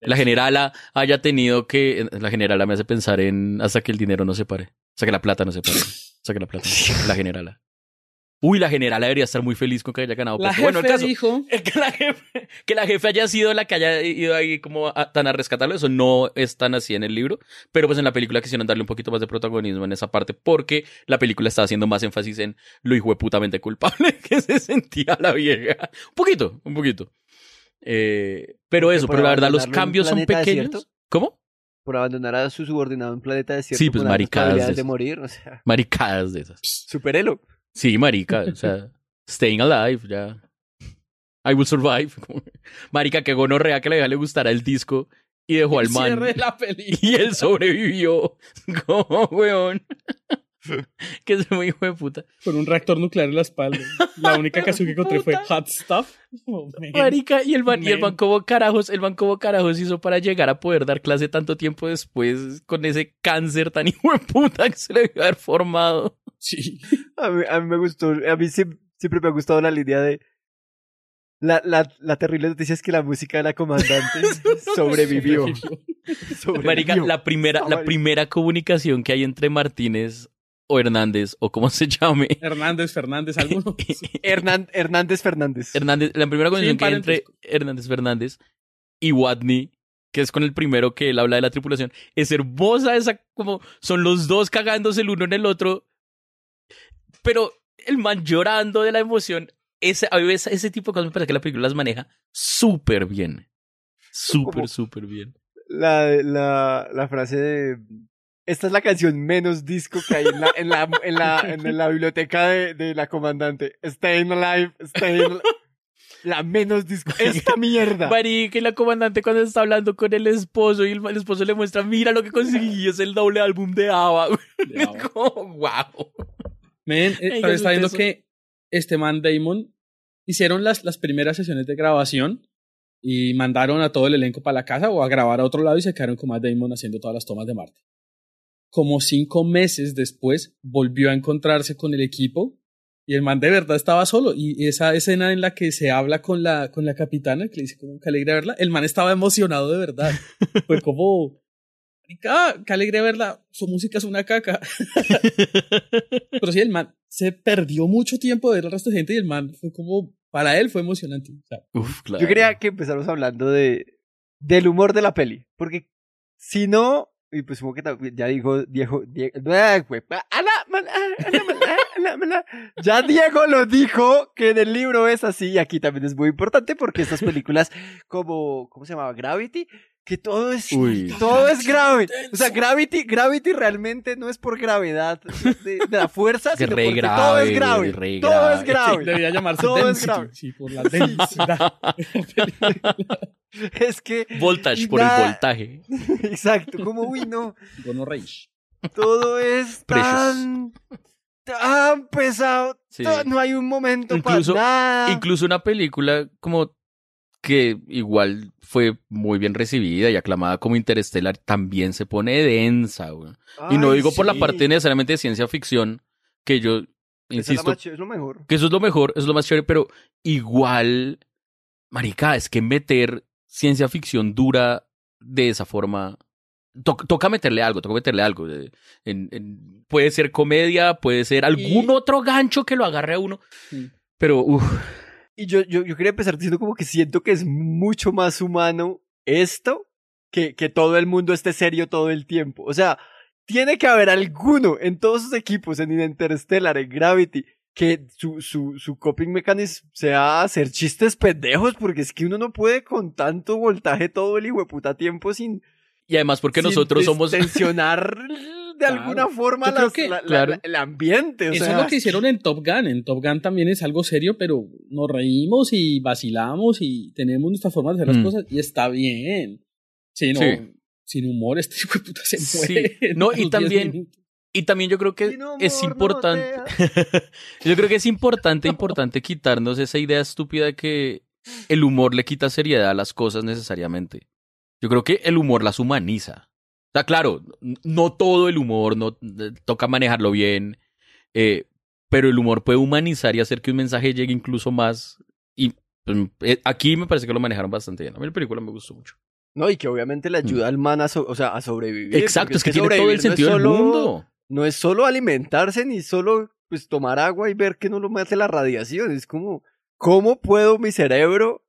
La generala haya tenido que. La generala me hace pensar en hasta que el dinero no se pare. Hasta que la plata no se pare. Hasta que la plata no se pare. La generala. Uy, la generala debería estar muy feliz con que haya ganado. La puesto. bueno, el jefe caso. dijo, que la, jefe, que la jefe haya sido la que haya ido ahí como a- tan a rescatarlo, eso no es tan así en el libro, pero pues en la película quisieron darle un poquito más de protagonismo en esa parte porque la película estaba haciendo más énfasis en lo hijueputamente culpable que se sentía la vieja. Un poquito, un poquito. Eh, pero eso, por pero la verdad los cambios son pequeños. desierto? ¿Cómo? Por abandonar a su subordinado en un planeta desierto Sí, pues, maricadas de morir, o sea, Maricadas de esas. superelo. Sí, marica, o sea, staying alive, ya. I will survive. Marica, que gonorrea que a la vieja le gustara el disco y dejó al man. de la película. Y él sobrevivió. Como, weón. que es muy hijo de puta. Con un reactor nuclear en la espalda. La única canción que encontré fue Hot Stuff. Oh. Marica, y el man, y el como carajos, el man como carajos hizo para llegar a poder dar clase tanto tiempo después con ese cáncer tan hijo de puta que se le debió haber formado. Sí. A mí, a mí me gustó, a mí siempre, siempre me ha gustado la línea de la, la, la terrible noticia es que la música de la comandante sobrevivió. Sobrevivió. Marica, la primera, la primera comunicación que hay entre Martínez o Hernández, o como se llame, Hernández, Fernández, alguno. Hernán- Hernández Fernández. Hernández, la primera conexión Sí, que hay entre Hernández Fernández y Watney, que es con el primero que él habla de la tripulación, es hermosa esa, como son los dos cagándose el uno en el otro, pero el man llorando de la emoción, ese, a veces ese tipo de cosas me parece que la película las maneja súper bien. Súper, súper bien. La, la, la frase de esta es la canción menos disco que hay en la, en la, en la, en la biblioteca de, de la comandante. Staying Alive, Staying La menos disco. Esta mierda. Marica, y la comandante cuando está hablando con el esposo y el, el esposo le muestra, mira lo que conseguí, es el doble álbum de ABBA. De ABBA. Como, wow. Men, eh, pero está viendo que este man Damon hicieron las, las primeras sesiones de grabación y mandaron a todo el elenco para la casa o a grabar a otro lado y se quedaron con Matt Damon haciendo todas las tomas de Marte. Como cinco meses después volvió a encontrarse con el equipo y el man de verdad estaba solo y esa escena en la que se habla con la, con la capitana que le dice como que alegra verla, el man estaba emocionado de verdad. Fue como marica, qué alegre verla, su música es una caca. Pero sí, el man se perdió mucho tiempo de ver al resto de gente y el man fue como, para él fue emocionante. O sea, Uf, claro. Yo quería que empezáramos hablando de del humor de la peli, porque si no, y pues supongo que ya dijo Diego, Diego ah, ah, ya Diego lo dijo que en el libro es así y aquí también es muy importante porque estas películas como ¿cómo se llamaba? Gravity que todo es Uy. todo es grave. O sea, Gravity Gravity realmente no es por gravedad de, de la fuerza, Que sino re porque todo es grave, grave. Todo grave. es grave. debería llamarse Todo es grave. sí, por la densidad. Es que Voltage por nada- el voltaje. Exacto, como uy no, Gonorreish. todo es Precious. tan tan pesado, Sí. no hay un momento Incluso, para nada. incluso una película como que igual fue muy bien recibida y aclamada como Interstellar también se pone densa, güey. Y no digo por la parte necesariamente de ciencia ficción, que yo insisto, es lo mejor. que eso es lo mejor, eso es lo más chévere, pero igual, marica, es que meter ciencia ficción dura de esa forma, to- toca meterle algo, toca meterle algo. en- en- puede ser comedia, puede ser algún otro gancho que lo agarre a uno, Sí. pero uff, Y yo, yo, yo quería empezar diciendo como que siento que es mucho más humano esto que, que todo el mundo esté serio todo el tiempo. O sea, tiene que haber alguno en todos sus equipos, en Interstellar, en Gravity, que su, su, su coping mechanism sea hacer chistes pendejos, porque es que uno no puede con tanto voltaje todo el hijueputa tiempo sin, y además porque sin nosotros somos... tensionar de alguna forma las- que- la- la- claro. la- el ambiente. O Eso sea, es lo que hicieron en Top Gun. En Top Gun también es algo serio, pero nos reímos y vacilamos y tenemos nuestra forma de hacer las Mm. cosas y está bien. Sí, no, Sí. sin humor este hijo de puta se muere. No, y 10 también- minutos. Y también yo creo que humor es no importante. yo creo que es importante, importante quitarnos esa idea estúpida de que el humor le quita seriedad a las cosas necesariamente. Yo creo que el humor las humaniza. Sea, claro, no todo el humor, no toca manejarlo bien, eh, pero el humor puede humanizar y hacer que un mensaje llegue incluso más. Y pues, eh, aquí me parece que lo manejaron bastante bien. A mí la película me gustó mucho. No, y que obviamente le ayuda al man a, so- o sea, a sobrevivir. Mm. Exacto, es que tiene todo el sobrevivir no sentido del solo- mundo. No es solo alimentarse ni solo pues tomar agua y ver que no lo mate la radiación. Es como, ¿cómo puedo mi cerebro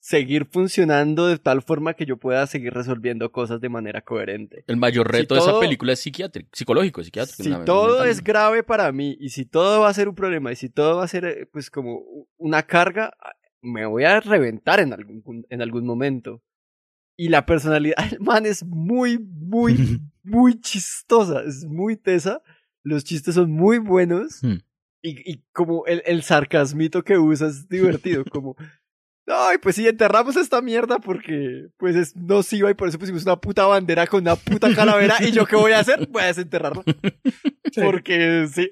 seguir funcionando de tal forma que yo pueda seguir resolviendo cosas de manera coherente? El mayor Si reto de esa todo- película es psiquiátrico, psicológico, psiquiátrico. Si todo mental. es grave para mí y si todo va a ser un problema y si todo va a ser eh, pues como una carga, me voy a reventar en algún, en algún momento. Y la personalidad del man es muy, muy, muy chistosa, es muy tesa. Los chistes son muy buenos. Hmm. Y, y como el, el sarcasmito que usa es divertido, como... Ay, pues sí, enterramos esta mierda porque pues es nociva y por eso pusimos una puta bandera con una puta calavera y yo qué voy a hacer? Voy a desenterrarla. Porque sí.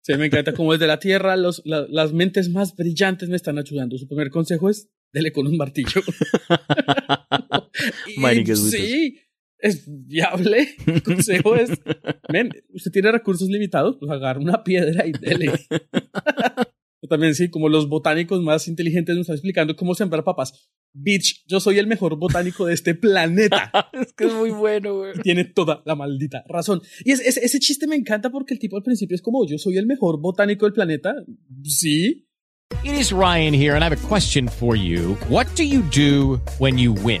Sí, me encanta como desde la Tierra los, la- las mentes más brillantes me están ayudando. Su primer consejo es, dele con un martillo. Y, sí, es viable. El consejo es, ven, usted tiene recursos limitados, pues agarra una piedra y dele. O También sí, como los botánicos más inteligentes nos están explicando cómo sembrar papas. Bitch, yo soy el mejor botánico de este planeta. es que es muy bueno, güey. Tiene toda la maldita razón. Y es- es- ese chiste me encanta porque el tipo al principio es como, yo soy el mejor botánico del planeta. Sí. It is Ryan here, and I have a question for you. What do you do when you win?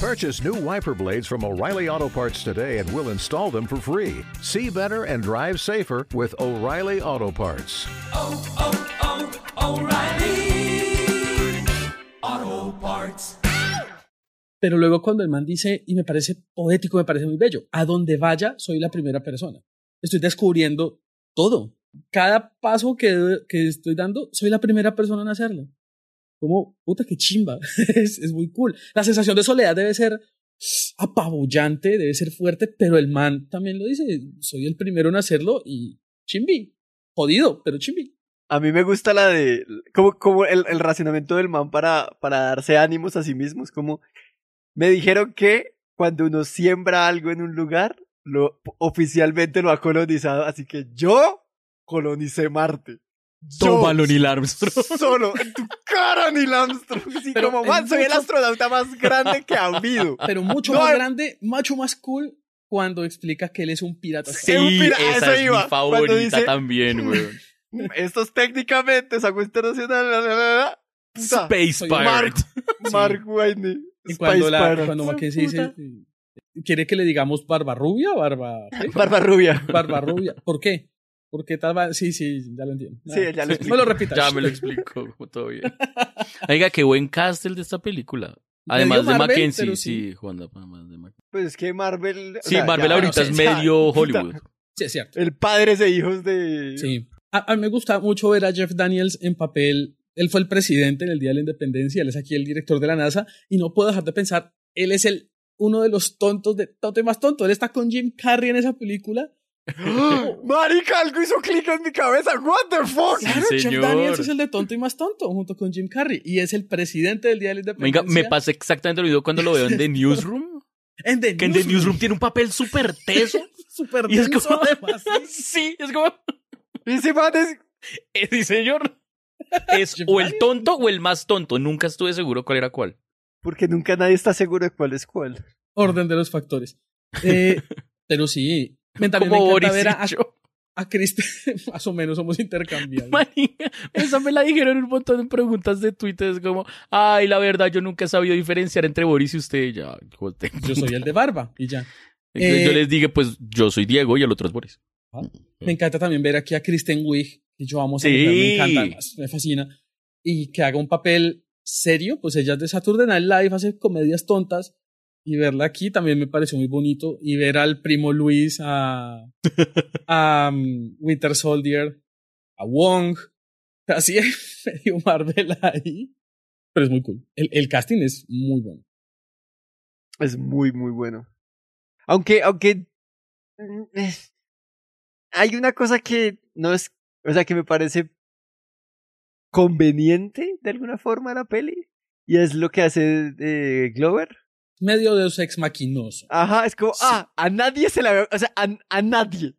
Purchase new wiper blades from O'Reilly Auto Parts today and we'll install them for free. See better and drive safer with O'Reilly Auto Parts. Auto Parts. Pero luego cuando el man dice, y me parece poético, me parece muy bello, a donde vaya soy la primera persona. Estoy descubriendo todo. Cada paso que, que estoy dando, soy la primera persona en hacerlo. Como, puta, qué chimba. es, es muy cool. La sensación de soledad debe ser apabullante, debe ser fuerte, pero el man también lo dice, soy el primero en hacerlo y chimbi, jodido, pero chimbi. A mí me gusta la de, como, como el, el racionamiento del man para, para darse ánimos a sí mismos, como, me dijeron que cuando uno siembra algo en un lugar, lo, oficialmente lo ha colonizado, así que yo colonicé Marte. Toma, Neil Armstrong. Solo, en tu cara, Neil Armstrong. Así Pero como, man, soy el muchos- astronauta más grande que ha habido. Pero mucho No, más grande, mucho más cool cuando explica que él es un pirata. Sí, Es un pira- a esa eso es iba, mi favorita dice- también, weón. Esto es técnicamente, es algo internacional. la, la, la, la. Puta, Space soy Mark, Pirate. Mark Whitney. Y cuando, Space la, Pirate. cuando Mackenzie dice, ¿quiere que le digamos barba rubia o barba? Barba rubia. Barba rubia. ¿Por qué? Porque tal va- Sí, sí, ya lo entiendo. Sí, ya lo No explico. lo repitas. Ya me lo explico, como todo bien. Oiga, qué buen cast el de esta película. Además de Marvel, Mackenzie, sí, sí. Juan, además de Mackenzie. Pues es que Marvel. o Sí, sea, Marvel ya, ahorita no sé, es medio. Hollywood. Sí, es cierto. El padre de hijos de. Sí. A, a mí me gusta mucho ver a Jeff Daniels en papel. Él fue el presidente en el Día de la Independencia, él es aquí el director de la NASA, y no puedo dejar de pensar, él es el uno de los tontos de tonto y más tonto. Él está con Jim Carrey en esa película. Marica, algo hizo clic en mi cabeza. What the fuck? Sí, Claro, señor. Daniels es el de tonto y más tonto, junto con Jim Carrey, y es el presidente del Día de la Venga, Independencia. me pasa exactamente lo mismo cuando lo veo en The Newsroom. En The Que en The Newsroom tiene un papel súper teso. Súper Y es como- además. Sí, es como. Ese man es. Eh, Sí, señor. Es o el tonto o el más tonto. Nunca estuve seguro cuál era cuál. Porque nunca nadie está seguro de cuál es cuál. Orden de los factores. Eh, pero sí, me, también Como me encanta ver a, a Kristen, más o menos somos intercambiables. Marica, esa me la dijeron un montón de preguntas de Twitter. Es como, ay, la verdad, yo nunca he sabido diferenciar entre Boris y usted. Ya, joder. Yo soy el de barba y ya. Entonces yo Eh, les dije, pues yo soy Diego y el otro es Boris. Me encanta también ver aquí a Kristen Wiig, que yo amo Sí. me encanta, me fascina. Y que haga un papel serio, pues ella es de Saturday Night Live, hace comedias tontas. Y verla aquí también me pareció muy bonito. Y ver al primo Luis, a, a um, Winter Soldier, a Wong, así medio Marvel ahí. Pero es muy cool. El, el casting es muy bueno. Es muy, muy bueno. Aunque, aunque. mm, Hay una cosa que no es. O sea, que me parece conveniente de alguna forma la peli. Y es lo que hace eh, Glover. Medio de ex maquinoso. Ajá, es como, ah, a nadie se le había. O sea, a, a nadie.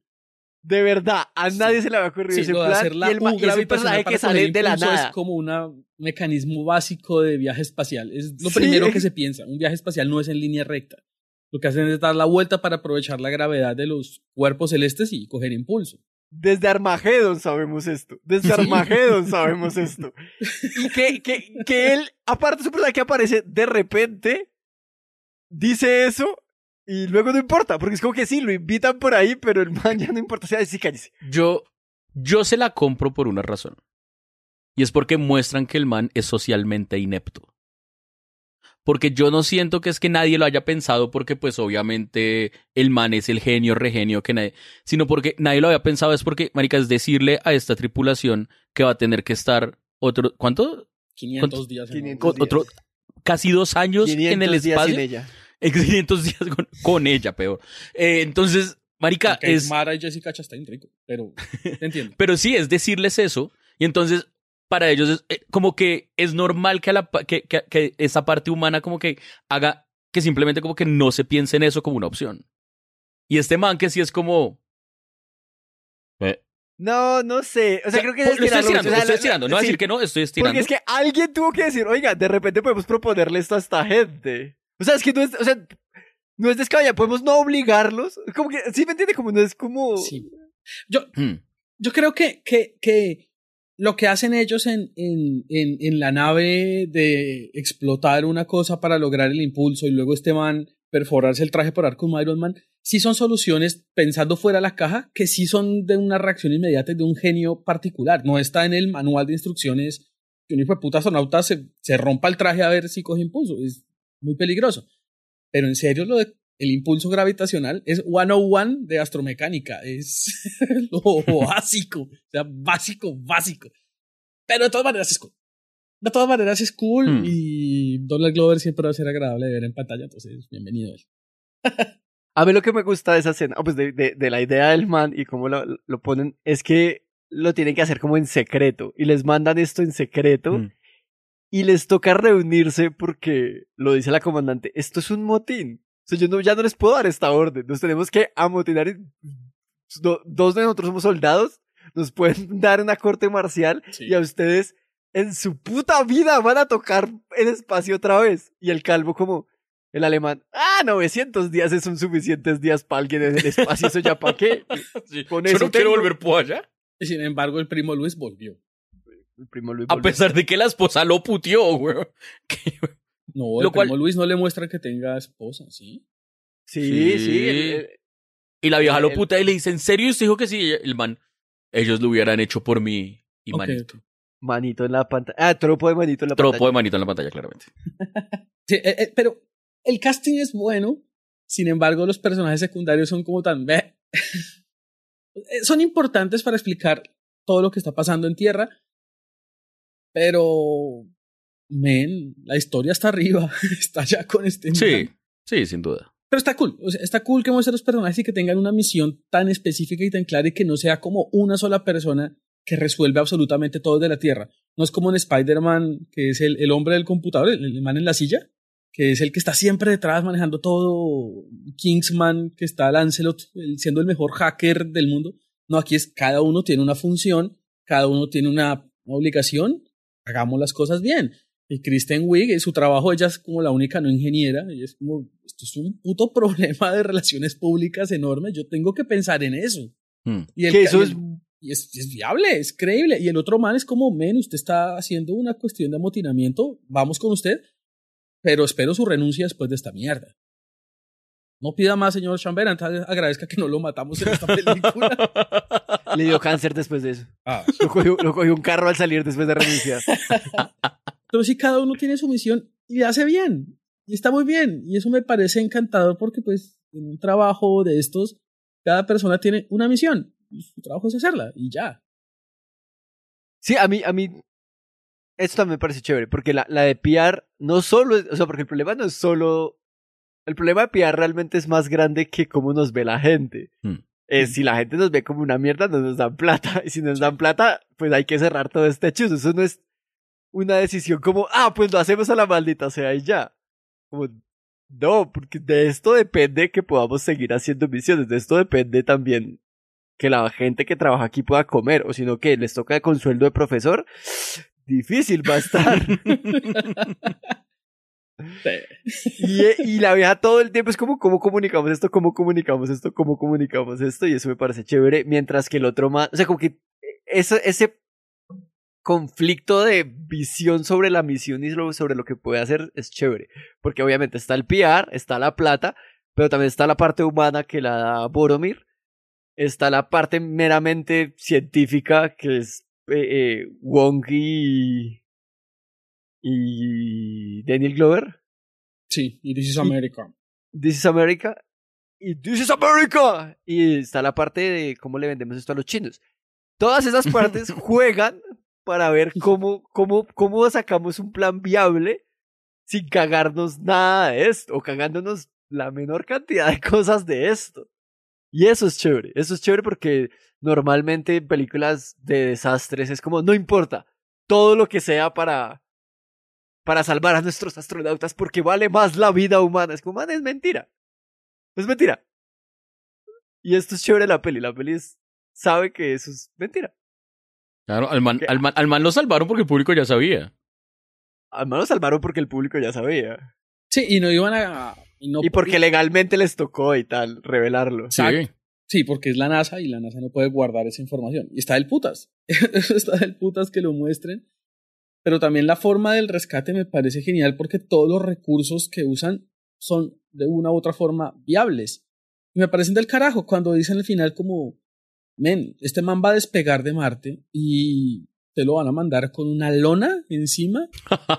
De verdad, a nadie se le había ocurrido Sí, ese plan. hacer la y el U y es gravitacional personaje que sale de la nada. Es como un mecanismo básico de viaje espacial. Es lo Sí. primero que se piensa. Un viaje espacial no es en línea recta. Lo que hacen es dar la vuelta para aprovechar la gravedad de los cuerpos celestes y coger impulso. Desde Armagedon sabemos esto. Desde Armagedon sabemos esto. Y que, que, que él, aparte de su personaje que aparece de repente, dice eso y luego no importa. Porque es como que sí, lo invitan por ahí, pero el man ya no importa. O sea, sí, cállese. Yo, yo se la compro por una razón. Y es porque muestran que el man es socialmente inepto. Porque yo no siento que es que nadie lo haya pensado porque pues obviamente el man es el genio, regenio que nadie, sino porque nadie lo había pensado es porque, marica, es decirle a esta tripulación que va a tener que estar otro, ¿cuánto? 500 ¿Cuánto? días. en 500 órbita. Otro, casi dos años en 500 el días espacio. sin ella. 500 días con, con ella, peor. Eh, entonces, marica, Porque es... Mara y Jessica Chastain rico, pero te entiendo. Pero sí, es decirles eso. Y entonces, para ellos, es eh, como que es normal que, a la, que, que, que esa parte humana como que haga que simplemente como que no se piense en eso como una opción. Y este man que sí es como... eh, No, no sé. O sea, creo que es lo estoy estirando, mucho. O sea, estoy estirando. No voy a sí. decir que no, estoy estirando. Porque es que alguien tuvo que decir, oiga, de repente podemos proponerle esto a esta gente. O sea, es que no es, o sea, no es descabellado, podemos no obligarlos. Como que, sí me entiende, como no es como... Sí. Yo, Hmm. yo creo que, que, que lo que hacen ellos en, en, en, en la nave de explotar una cosa para lograr el impulso y luego este man perforarse el traje por como Iron Man, sí son soluciones pensando fuera de la caja que sí son de una reacción inmediata y de un genio particular. No está en el manual de instrucciones que un hijo de puta astronauta se, se rompa el traje a ver si coge impulso. Es muy peligroso. Pero en serio, lo de el impulso gravitacional es 101 de astromecánica. Es lo básico. O sea, básico, básico. Pero de todas maneras es cool. de todas maneras es cool Hmm. y Donald Glover siempre va a ser agradable de ver en pantalla, entonces bienvenido él. A mí lo que me gusta de esa escena, o pues de, de- de la idea del man y cómo lo, lo ponen, es que lo tienen que hacer como en secreto. Y les mandan esto en secreto. Mm. Y les toca reunirse porque, lo dice la comandante, esto es un motín. O sea, yo no, ya no les puedo dar esta orden. Nos tenemos que amotinar. y- do- dos de nosotros somos soldados. Nos pueden dar una corte marcial. Y a ustedes, en su puta vida, van a tocar el espacio otra vez. Y el calvo como... El alemán, ah, 900 días son suficientes días para alguien en el espacio, eso ya para qué. Con Yo eso no quiero volver por allá. Y sin embargo, el primo Luis volvió. El primo Luis A pesar de que la esposa lo puteó, güey. No, el Lo cual- primo Luis no le muestra que tenga esposa, ¿sí? Sí, sí. el- el- Y la vieja lo putea y le dice, ¿en serio usted dijo que sí? Y El man, ellos lo hubieran hecho por mí. Y manito. Manito en la pantalla. Ah, tropo de manito en la Tropo pantalla. de manito en la pantalla, claramente. Sí, eh, eh, pero el casting es bueno, sin embargo, los personajes secundarios son como tan... Eh, son importantes para explicar todo lo que está pasando en tierra, pero... Men, la historia está arriba, está ya con este... Sí, sí, sin duda. Pero está cool, o sea, está cool que muestren los personajes y que tengan una misión tan específica y tan clara y que no sea como una sola persona que resuelve absolutamente todo de la Tierra. No es como en Spider-Man, que es el, el hombre del computador, el, el man en la silla, que es el que está siempre detrás manejando todo. Kingsman, que está Lancelot, el- siendo el mejor hacker del mundo. No, aquí es cada uno tiene una función, cada uno tiene una obligación, hagamos las cosas bien. Y Kristen Wiig, su trabajo, ella es como la única no ingeniera, y es como, esto es un puto problema de relaciones públicas enorme, yo tengo que pensar en eso. Hmm. Y, el, Que eso es- y es, es viable, es creíble. Y el otro man es como, men, usted está haciendo una cuestión de amotinamiento, vamos con usted, pero espero su renuncia después de esta mierda. No pida más, señor Chamberlain, agradezca que no lo matamos en esta película. Le dio cáncer después de eso. Ah. Lo, cogió, lo cogió un carro al salir después de renunciar. Pero sí, cada uno tiene su misión y hace bien. Y está muy bien. Y eso me parece encantador porque, pues, en un trabajo de estos, cada persona tiene una misión. Y su trabajo es hacerla. Y ya. Sí, a mí, a mí, esto también me parece chévere, porque la, la de PR no solo, es- o sea, porque el problema no es solo, el problema de PR realmente es más grande que cómo nos ve la gente. Hmm. Eh, si la gente nos ve como una mierda, no nos dan plata, y si nos dan plata, pues hay que cerrar todo este chuzo. Eso no es una decisión como, ah, pues lo hacemos a la maldita sea y ya. Como, no, porque de esto depende que podamos seguir haciendo misiones, de esto depende también que la gente que trabaja aquí pueda comer, o sino que les toca con sueldo de profesor, difícil va a estar. y, eh, y la vieja todo el tiempo es como, ¿cómo comunicamos esto? ¿Cómo comunicamos esto? ¿Cómo comunicamos esto? Y eso me parece chévere, mientras que el otro más, o sea, como que ese, conflicto de visión sobre la misión y sobre lo que puede hacer es chévere, porque obviamente está el PR, está la plata, pero también está la parte humana que la da Boromir, está la parte meramente científica que es eh, eh, Wong y, y Daniel Glover. Sí, y This is Y- America. This is America. Y This is America. Y está la parte de cómo le vendemos esto a los chinos. Todas esas partes juegan para ver cómo, cómo, cómo sacamos un plan viable sin cagarnos nada de esto o cagándonos la menor cantidad de cosas de esto. Y eso es chévere. Eso es chévere porque normalmente en películas de desastres es como, no importa, todo lo que sea para, para salvar a nuestros astronautas porque vale más la vida humana. Es como, man, es mentira. Es mentira. Y esto es chévere la peli. La peli es- sabe que eso es mentira. Claro, al man, al, man, al man lo salvaron porque el público ya sabía. Al menos salvaron porque el público ya sabía. Sí, y no iban a. Y, no, Y porque legalmente les tocó y tal, revelarlo. Exacto. Sí, porque es la NASA y la NASA no puede guardar esa información. Y está del putas. está del putas que lo muestren. Pero también la forma del rescate me parece genial porque todos los recursos que usan son de una u otra forma viables. Y me parecen del carajo cuando dicen al final como, men, este man va a despegar de Marte y te lo van a mandar con una lona encima.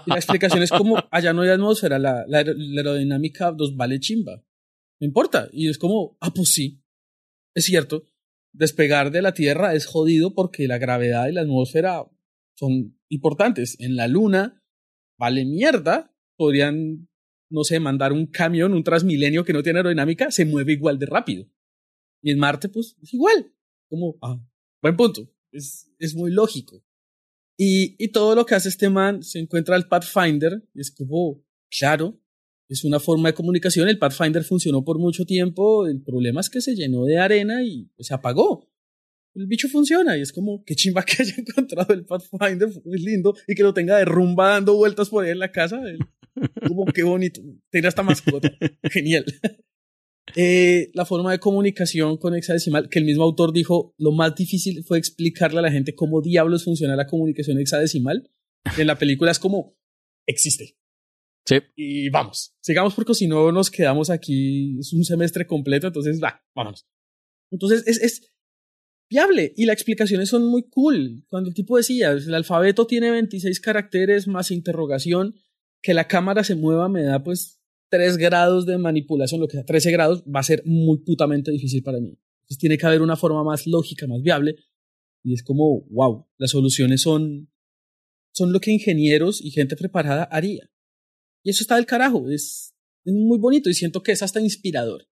Y la explicación es como, allá no hay atmósfera, la, la, aer- la aerodinámica nos vale chimba. No importa. Y es como, ah, pues sí. Es cierto, despegar de la Tierra es jodido porque la gravedad y la atmósfera son importantes. En la Luna, vale mierda, podrían, no sé, mandar un camión, un Transmilenio que no tiene aerodinámica, se mueve igual de rápido. Y en Marte, pues, es igual. Como, ah, buen punto. Es, es muy lógico. Y, y todo lo que hace este man se encuentra el Pathfinder, es como, claro, es una forma de comunicación. El Pathfinder funcionó por mucho tiempo. El problema es que se llenó de arena y se apagó. El bicho funciona y es como, qué chimba que haya encontrado el Pathfinder, muy lindo, y que lo tenga de rumba dando vueltas por ahí en la casa. Como, qué bonito. Tiene hasta mascota. Genial. Eh, la forma de comunicación con hexadecimal, que el mismo autor dijo, lo más difícil fue explicarle a la gente cómo diablos funciona la comunicación hexadecimal. En la película es como, existe. Sí. Y vamos, sigamos porque si no nos quedamos aquí, es un semestre completo, entonces, va, vámonos. Entonces, es, es viable y las explicaciones son muy cool. Cuando el tipo decía, el alfabeto tiene 26 caracteres más interrogación, que la cámara se mueva me da pues 3 grados de manipulación, lo que sea 13 grados, va a ser muy putamente difícil para mí. Entonces tiene que haber una forma más lógica, más viable. Y es como, wow, las soluciones son, son lo que ingenieros y gente preparada haría. Y eso está del carajo, es, es muy bonito y siento que es hasta inspirador.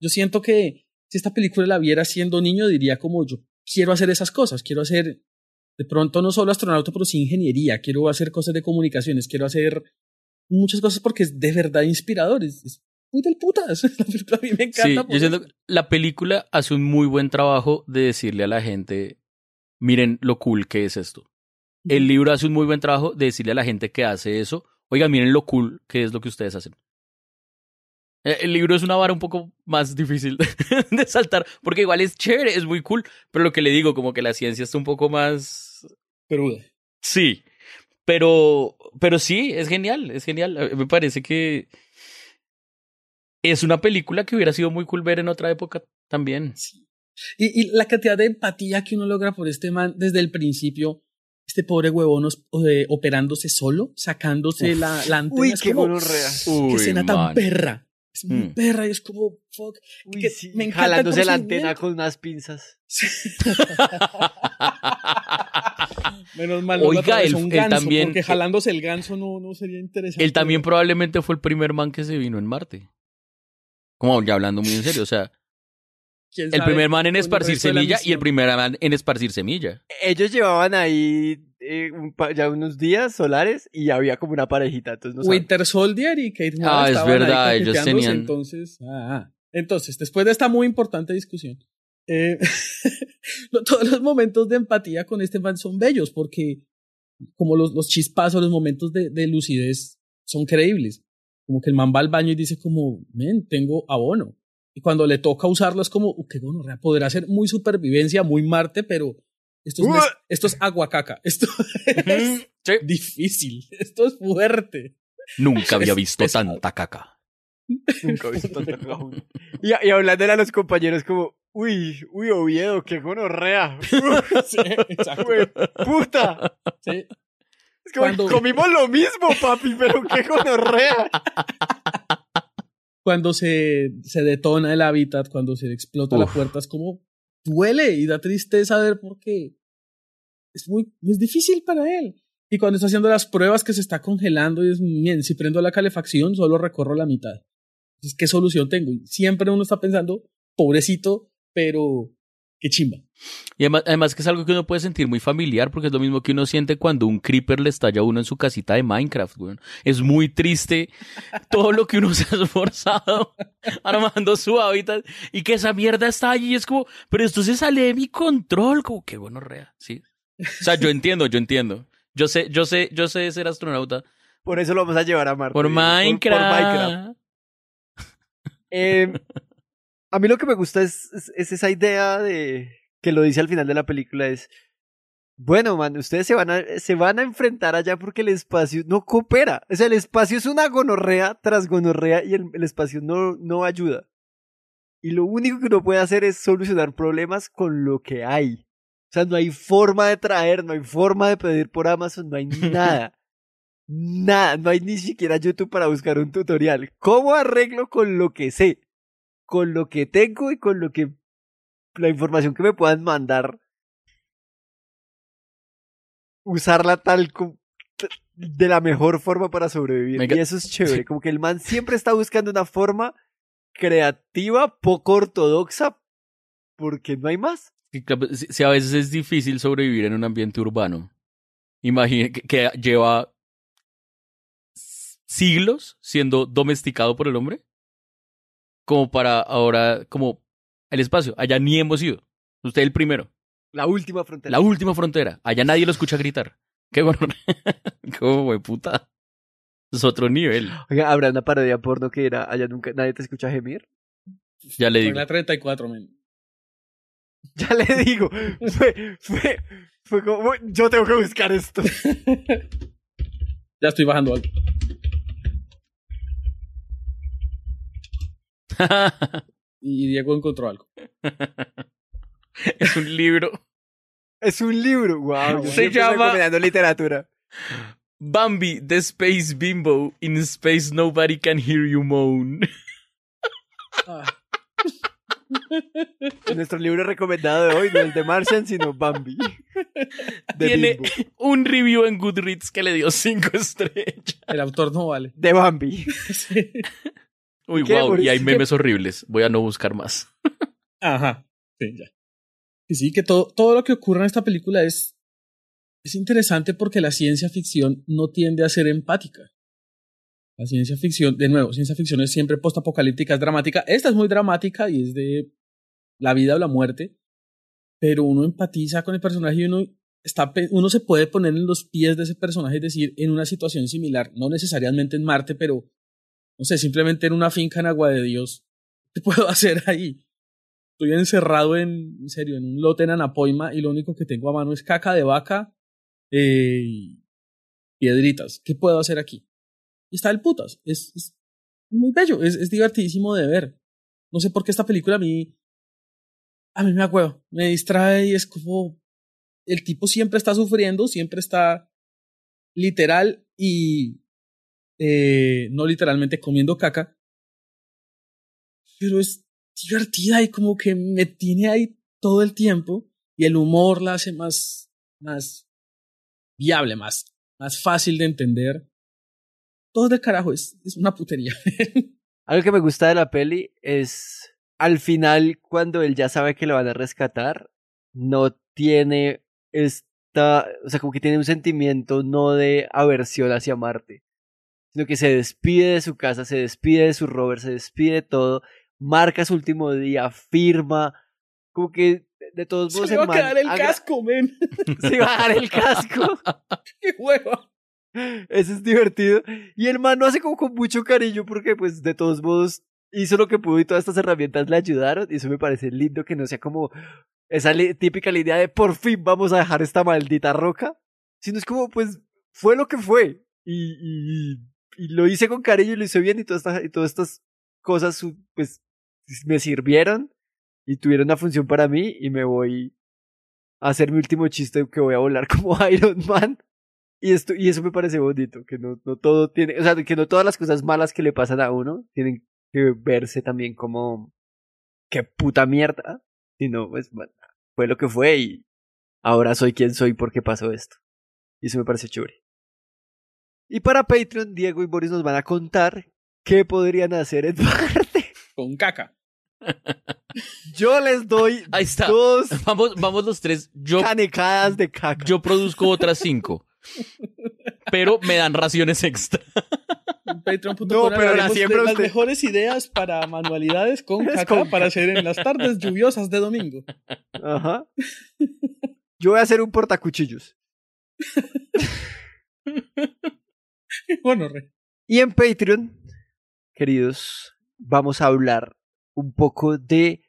Yo siento que si esta película la viera siendo niño, diría como yo quiero hacer esas cosas, quiero hacer de pronto no solo astronauta, pero sí ingeniería, quiero hacer cosas de comunicaciones, quiero hacer muchas cosas porque es de verdad inspirador, es, es muy del putas. La película a mí me encanta. Sí, yo siento que la película hace un muy buen trabajo de decirle a la gente, miren lo cool que es esto. El libro hace un muy buen trabajo de decirle a la gente que hace eso, oiga, miren lo cool que es lo que ustedes hacen. Eh, El libro es una vara un poco más difícil de saltar, porque igual es chévere, es muy cool, pero lo que le digo, como que la ciencia está un poco más... Peruda. Sí, pero, pero sí, es genial, es genial. Me parece que es una película que hubiera sido muy cool ver en otra época también. Y, y la cantidad de empatía que uno logra por este man desde el principio, este pobre huevón os- operándose solo, sacándose Uf. la, la antena. Uy, es qué como, escena tan perra. Es muy Mm. perra y es como, fuck. Uy, que sí, me encanta el jalándose la antena con unas pinzas. Menos mal Oiga, él- un él ganso, también- porque jalándose el ganso no, no sería interesante. Él también probablemente fue el primer man que se vino en Marte. Como ya hablando muy en serio, o sea, ¿Quién el primer man en esparcir semilla y el primer man en esparcir semilla. Ellos llevaban ahí eh, un ya unos días solares y había como una parejita. Entonces no. Winter Soldier y Kate Mara Ah, es verdad, ellos tenían- Entonces, ah, ah. entonces, después de esta muy importante discusión, eh, todos los momentos de empatía con este man son bellos porque como los, los chispazos, los momentos de, de lucidez son creíbles. Como que el man va al baño y dice como, men, tengo abono. Y cuando le toca usarlo es como, qué bueno, podrá ser muy supervivencia, muy Marte, pero esto es, mes- esto es aguacaca. Esto es difícil. Esto es fuerte. Nunca había Es visto tanta caca. Nunca he visto tanta caja. y, y hablándole a los compañeros como, uy, uy, Oviedo, qué gonorrea. Sí, exacto. Puta. Sí. Es como, Cuando- comimos lo mismo, papi, pero qué gonorrea. cuando se, se detona el hábitat, cuando se explota la puerta, es como duele y da tristeza ver por qué. Es muy es difícil para él. Y cuando está haciendo las pruebas que se está congelando y es, bien, si prendo la calefacción, solo recorro la mitad. Entonces, ¿qué solución tengo? Siempre uno está pensando, pobrecito, pero qué chimba. Y además, además que es algo que uno puede sentir muy familiar, porque es lo mismo que uno siente cuando un creeper le estalla a uno en su casita de Minecraft, weón. Es muy triste todo lo que uno se ha esforzado armando su hábitat y que esa mierda está allí. y Es como, pero esto se sale de mi control, como que bueno, rea, ¿sí? O sea, yo entiendo, yo entiendo. Yo sé, yo sé, yo sé ser astronauta. Por eso lo vamos a llevar a Marte. Por Minecraft. Por, Minecraft. Eh, a mí lo que me gusta es, es, es esa idea de que lo dice al final de la película es bueno, man, ustedes se van a, se van a enfrentar allá porque el espacio no coopera. O sea, el espacio es una gonorrea tras gonorrea y el, el espacio no, no ayuda. Y lo único que uno puede hacer es solucionar problemas con lo que hay. O sea, no hay forma de traer, no hay forma de pedir por Amazon, no hay nada. nada, no hay ni siquiera YouTube para buscar un tutorial. ¿Cómo arreglo con lo que sé? Con lo que tengo y con lo que... La información que me puedan mandar usarla tal como de la mejor forma para sobrevivir. Y eso es chévere. Como que el man siempre está buscando una forma creativa, poco ortodoxa, porque no hay más. Sí, Si si a veces es difícil sobrevivir en un ambiente urbano. Imagine que, que lleva siglos siendo domesticado por el hombre. Como para ahora, como el espacio. Allá ni hemos ido. Usted el primero. La última frontera. La última frontera. Allá nadie lo escucha gritar. Qué bueno. Como güey, puta. Es otro nivel. Oiga, habrá una parodia porno que era allá nunca nadie te escucha gemir. Ya le digo. La 34, men. Ya le digo. Fue, fue, fue como, yo tengo que buscar esto. Ya estoy bajando algo. Y Diego encontró algo. es un libro. Es un libro, wow. Se llama- recomendando literatura. Bambi, the Space Bimbo. In space nobody can hear you moan. Nuestro libro recomendado de hoy no es de Martian, sino Bambi. De Tiene Bimbo. un review en Goodreads que le dio cinco estrellas. El autor no vale. De Bambi. Uy, ¿Qué, wow. Y hay memes horribles. Voy a no buscar más. Ajá. Sí, ya. Y sí, que todo, todo lo que ocurre en esta película es, es interesante porque la ciencia ficción no tiende a ser empática. La ciencia ficción, de nuevo, ciencia ficción es siempre postapocalíptica, es dramática. Esta es muy dramática y es de la vida o la muerte, pero uno empatiza con el personaje y uno, está, uno se puede poner en los pies de ese personaje, es decir, en una situación similar, no necesariamente en Marte, pero no sé, simplemente en una finca en Agua de Dios. ¿Qué puedo hacer ahí? Estoy encerrado en, en serio, en un lote en Anapoima y lo único que tengo a mano es caca de vaca eh, y piedritas. ¿Qué puedo hacer aquí? Y está el putas. Es, es muy bello, es, es divertidísimo de ver. No sé por qué esta película a mí, a mí me acuerdo, me distrae y es como, el tipo siempre está sufriendo, siempre está literal y eh, no literalmente comiendo caca, pero es divertida y como que me tiene ahí todo el tiempo y el humor la hace más, más viable, más, más fácil de entender. Todo de carajo, es, es una putería. Algo que me gusta de la peli es al final cuando él ya sabe que lo van a rescatar, no tiene esta, o sea, como que tiene un sentimiento no de aversión hacia Marte, sino que se despide de su casa, se despide de su rover, se despide de todo, marca su último día, firma, como que de todos modos Se le va a quedar el casco, men. Se va a dar el casco. ¡Qué hueva! Eso es divertido. Y el man lo hace como con mucho cariño porque pues de todos modos hizo lo que pudo y todas estas herramientas le ayudaron. Y eso me parece lindo que no sea como esa típica línea de por fin vamos a dejar esta maldita roca. Sino es como pues fue lo que fue. Y, y, y lo hice con cariño y lo hice bien y todas estas, y todas estas cosas pues me sirvieron y tuvieron una función para mí y me voy a hacer mi último chiste que voy a volar como Iron Man. Y esto, y eso me parece bonito, que no, no todo tiene, o sea, que no todas las cosas malas que le pasan a uno tienen que verse también como qué puta mierda, sino pues fue lo que fue y ahora soy quien soy porque pasó esto. Y eso me parece chévere. Y para Patreon, Diego y Boris nos van a contar qué podrían hacer en Marte. Con caca. Yo les doy Ahí está. dos Vamos, vamos los tres. Yo, canecadas de caca. yo produzco otras cinco. Pero me dan raciones extra. Patreon.com No, pero la las usted- mejores ideas para manualidades con caca con para hacer en las tardes lluviosas de domingo. Ajá. Yo voy a hacer un portacuchillos. bueno, re. Y en Patreon, queridos, vamos a hablar un poco de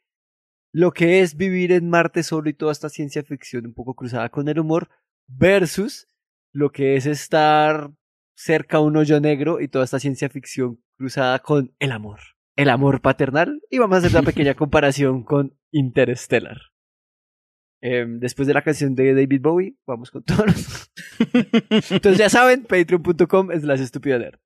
lo que es vivir en Marte solo y toda esta ciencia ficción un poco cruzada con el humor versus lo que es estar cerca a un hoyo negro y toda esta ciencia ficción cruzada con el amor. El amor paternal y vamos a hacer una pequeña comparación con Interstellar. Em, después de la canción de David Bowie, vamos con todos. Entonces ya saben, patreon.com slash estúpido nerd.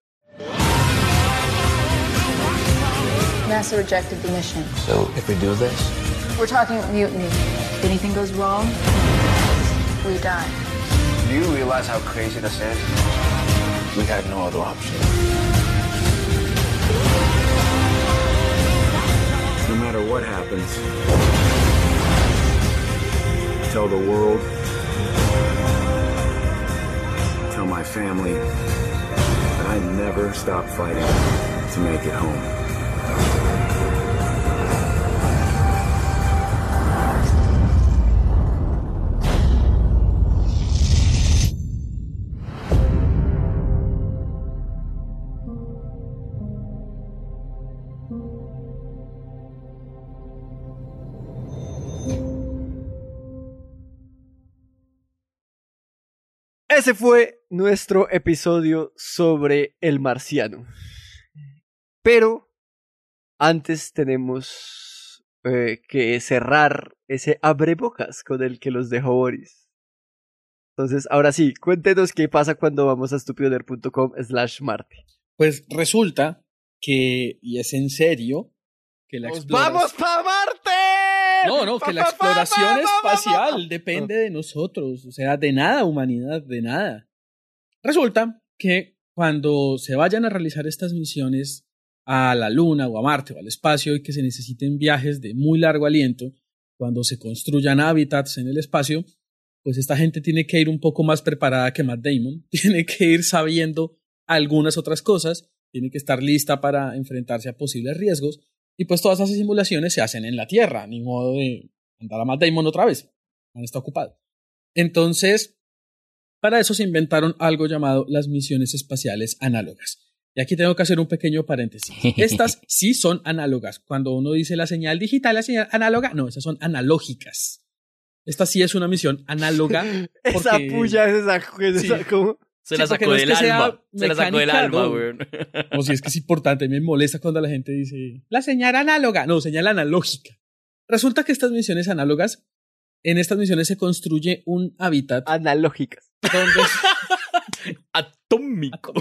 NASA rejected the mission. So, if we do this, We're talking mutiny. If anything goes wrong, we die. Do you realize how crazy this is? We had no other option. No matter what happens, tell the world, tell my family that I never stop fighting to make it home. Ese fue nuestro episodio sobre el marciano. Pero antes tenemos eh, que cerrar ese abrebocas con el que los dejó Boris. Entonces, ahora sí, cuéntenos qué pasa cuando vamos a stupidoner.com slash Marty. Pues resulta que, y es en serio, que la ¡Nos exploración- vamos Marte! No, no, que la exploración pa, pa, pa, espacial depende de nosotros, o sea, de nada, humanidad, de nada. Resulta que cuando se vayan a realizar estas misiones a la Luna o a Marte o al espacio y que se necesiten viajes de muy largo aliento, cuando se construyan hábitats en el espacio, pues esta gente tiene que ir un poco más preparada que Matt Damon, tiene que ir sabiendo algunas otras cosas, tiene que estar lista para enfrentarse a posibles riesgos y pues todas esas simulaciones se hacen en la Tierra, ni modo de andar a Matt Damon otra vez. Man está ocupado. Entonces, para eso se inventaron algo llamado las misiones espaciales análogas. Y aquí tengo que hacer un pequeño paréntesis. Estas sí son análogas. Cuando uno dice la señal digital, la señal análoga, no, esas son analógicas. Esta sí es una misión análoga. Esa puya es esa, es esa- Sí. ¿cómo? Se Sí, la sacó no es del alma. Se la sacó del alma, no. weón. O si es que es importante, me molesta cuando la gente dice la señal análoga. No, señal analógica. Resulta que estas misiones análogas, en estas misiones se construye un hábitat. Analógicas. Donde, Atómico.